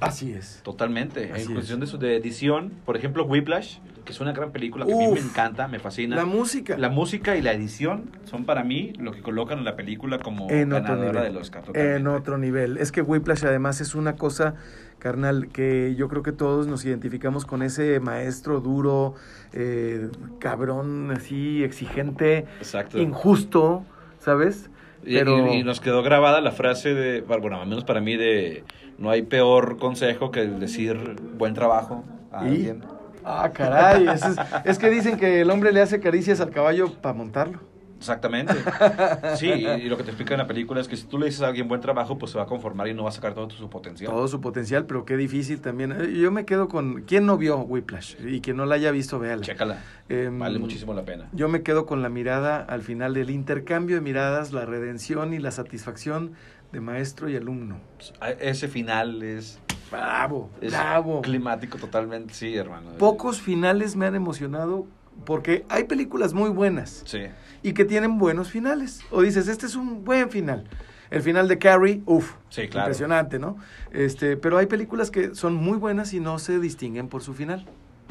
Así es. Totalmente. Así en cuestión de, su, de edición, por ejemplo, Whiplash, que es una gran película que a mí me encanta, me fascina. La música. La música y la edición son para mí lo que colocan a la película como en ganadora del Oscar. totalmente. En otro nivel. Es que Whiplash además es una cosa, carnal, que yo creo que todos nos identificamos con ese maestro duro, eh, cabrón, así, exigente, Exacto. injusto, ¿sabes? Y, Pero- y- y nos quedó grabada la frase de, bueno, al menos para mí, de no hay peor consejo que el decir buen trabajo a ¿Y? alguien. Ah, caray. es, es que dicen que el hombre le hace caricias al caballo para montarlo. Exactamente. *laughs* Sí, y, y lo que te explica en la película es que si tú le dices a alguien buen trabajo, pues se va a conformar y no va a sacar todo su potencial. Todo su potencial, pero qué difícil también. Eh, Yo me quedo con. ¿Quién no vio Whiplash? Y quien no la haya visto, véala. Chécala. Em, Vale muchísimo la pena. Yo me quedo con la mirada al final del intercambio de miradas, la redención y la satisfacción de maestro y alumno. A- Ese final es, Bravo, es bravo. climático totalmente, sí, hermano. Pocos finales me han emocionado porque hay películas muy buenas Sí. y que tienen buenos finales. O dices, este es un buen final. El final de Carrie, uff, Sí, claro. impresionante, ¿no? Este, pero hay películas que son muy buenas y no se distinguen por su final.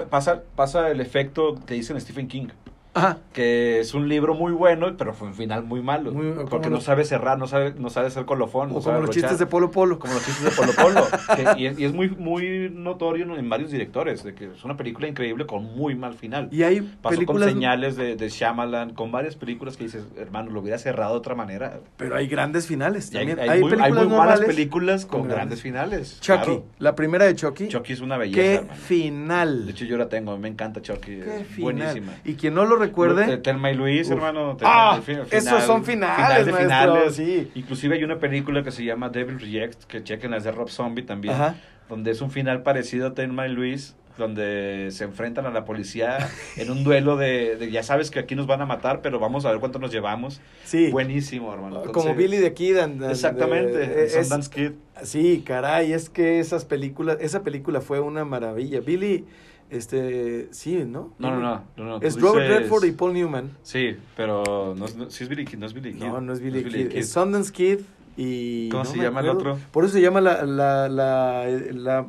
Pasa, pasa el efecto que dicen Stephen King. Ajá. que es un libro muy bueno, pero fue un final muy malo. Muy- porque no sabe cerrar, no sabe, no sabe ser colofón. O como los chistes de Polo Polo. Como los chistes de Polo Polo. que- y, es, y es muy, muy notorio en varios directores, de que es una película increíble con muy mal final. Y hay Pasó películas, con señales de, de Shyamalan, con varias películas que dices, hermano, lo hubiera cerrado de otra manera. pero hay grandes finales hay, también. hay hay, muy, hay películas muy malas películas con con grandes finales. Chucky, claro. la primera de Chucky. Chucky es una belleza, Qué hermano. final. De hecho, yo la tengo, me encanta Chucky. Qué es final. buenísima. Y quien no lo recuerde, Eh, Telma y Luis, Uf. hermano. Ah, esos son finales, final de maestro, finales. sí. Inclusive hay una película que se llama Devil Rejects, que chequen las de Rob Zombie también, Ajá. donde es un final parecido a Telma y Luis, donde se enfrentan a la policía *laughs* en un duelo de, de, ya sabes que aquí nos van a matar, pero vamos a ver cuánto nos llevamos. sí, Buenísimo, hermano. como Billy the Kid. and- and- Exactamente, es- Sundance Kid. sí, caray, es que esas películas, esa película fue una maravilla. Billy, este, sí, ¿no? No, no, no. no, no, Es Robert dices- Redford y Paul Newman. Sí, pero no, es- no- sí es Billy Kid, no es Billy Kid. No, no es Billy, Kid. Kid. Es Sundance Kid y... ¿Cómo se llama el otro? Por eso se llama la, la, la, la,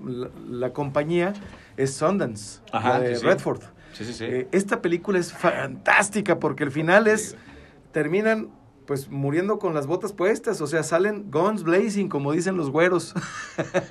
la- compañía, es Sundance, Ajá, la de sí, sí. Redford. Sí, sí, sí. Eh, esta película es fantástica porque el final es... Terminan pues muriendo con las botas puestas, o sea, salen guns blazing, como dicen los güeros.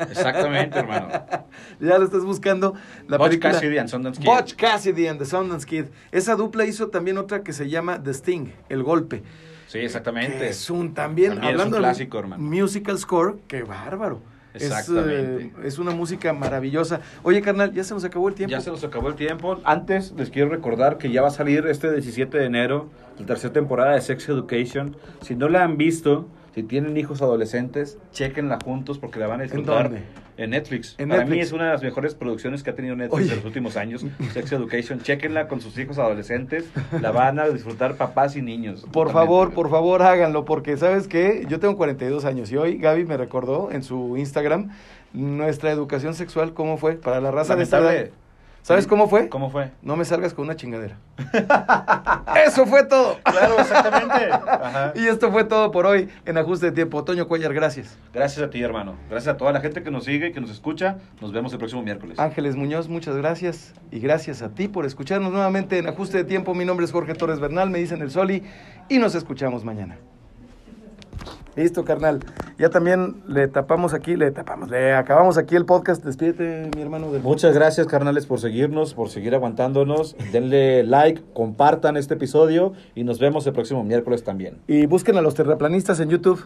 Exactamente, hermano. *laughs* ya lo estás buscando. La Butch película Cassidy and Sundance Kid. Butch Cassidy and the Sundance Kid. Esa dupla hizo también otra que se llama The Sting, El Golpe. Sí, exactamente. Que es un también, También es hablando un de clásico, hermano. musical score, qué bárbaro. Es, Exactamente. eh, Es, una música maravillosa. Oye, carnal, ya se nos acabó el tiempo. Ya se nos acabó el tiempo. Antes les quiero recordar que ya va a salir este 17 de enero la tercera temporada de Sex Education. Si no la han visto, si tienen hijos adolescentes, chequenla juntos porque la van a disfrutar. dónde? En Netflix. En Para Netflix. mí es una de las mejores producciones que ha tenido Netflix Oye. en los últimos años. Sex Education. Chequenla con sus hijos adolescentes. La van a disfrutar papás y niños. Por favor, por favor, háganlo, porque ¿sabes qué? Yo tengo 42 años y hoy Gaby me recordó en su Instagram nuestra educación sexual, ¿cómo fue? Para la raza de esta Lamentable. edad. ¿Sabes cómo fue? ¿Cómo fue? No me salgas con una chingadera. *laughs* Eso fue todo. Claro, exactamente. Ajá. *laughs* Y esto fue todo por hoy en Ajuste de Tiempo. Toño Cuellar, gracias. Gracias a ti, hermano. Gracias a toda la gente que nos sigue, que nos escucha. Nos vemos el próximo miércoles. Ángeles Muñoz, muchas gracias. Y gracias a ti por escucharnos nuevamente en Ajuste de Tiempo. Mi nombre es Jorge Torres Bernal, me dicen el Soli. Y nos escuchamos mañana. Listo, carnal. Ya también le tapamos aquí, le tapamos, le acabamos aquí el podcast. Despídete, mi hermano del Muchas gracias, carnales, por seguirnos, por seguir aguantándonos. Denle *laughs* like, compartan este episodio y nos vemos el próximo miércoles también. Y busquen a los terraplanistas en YouTube.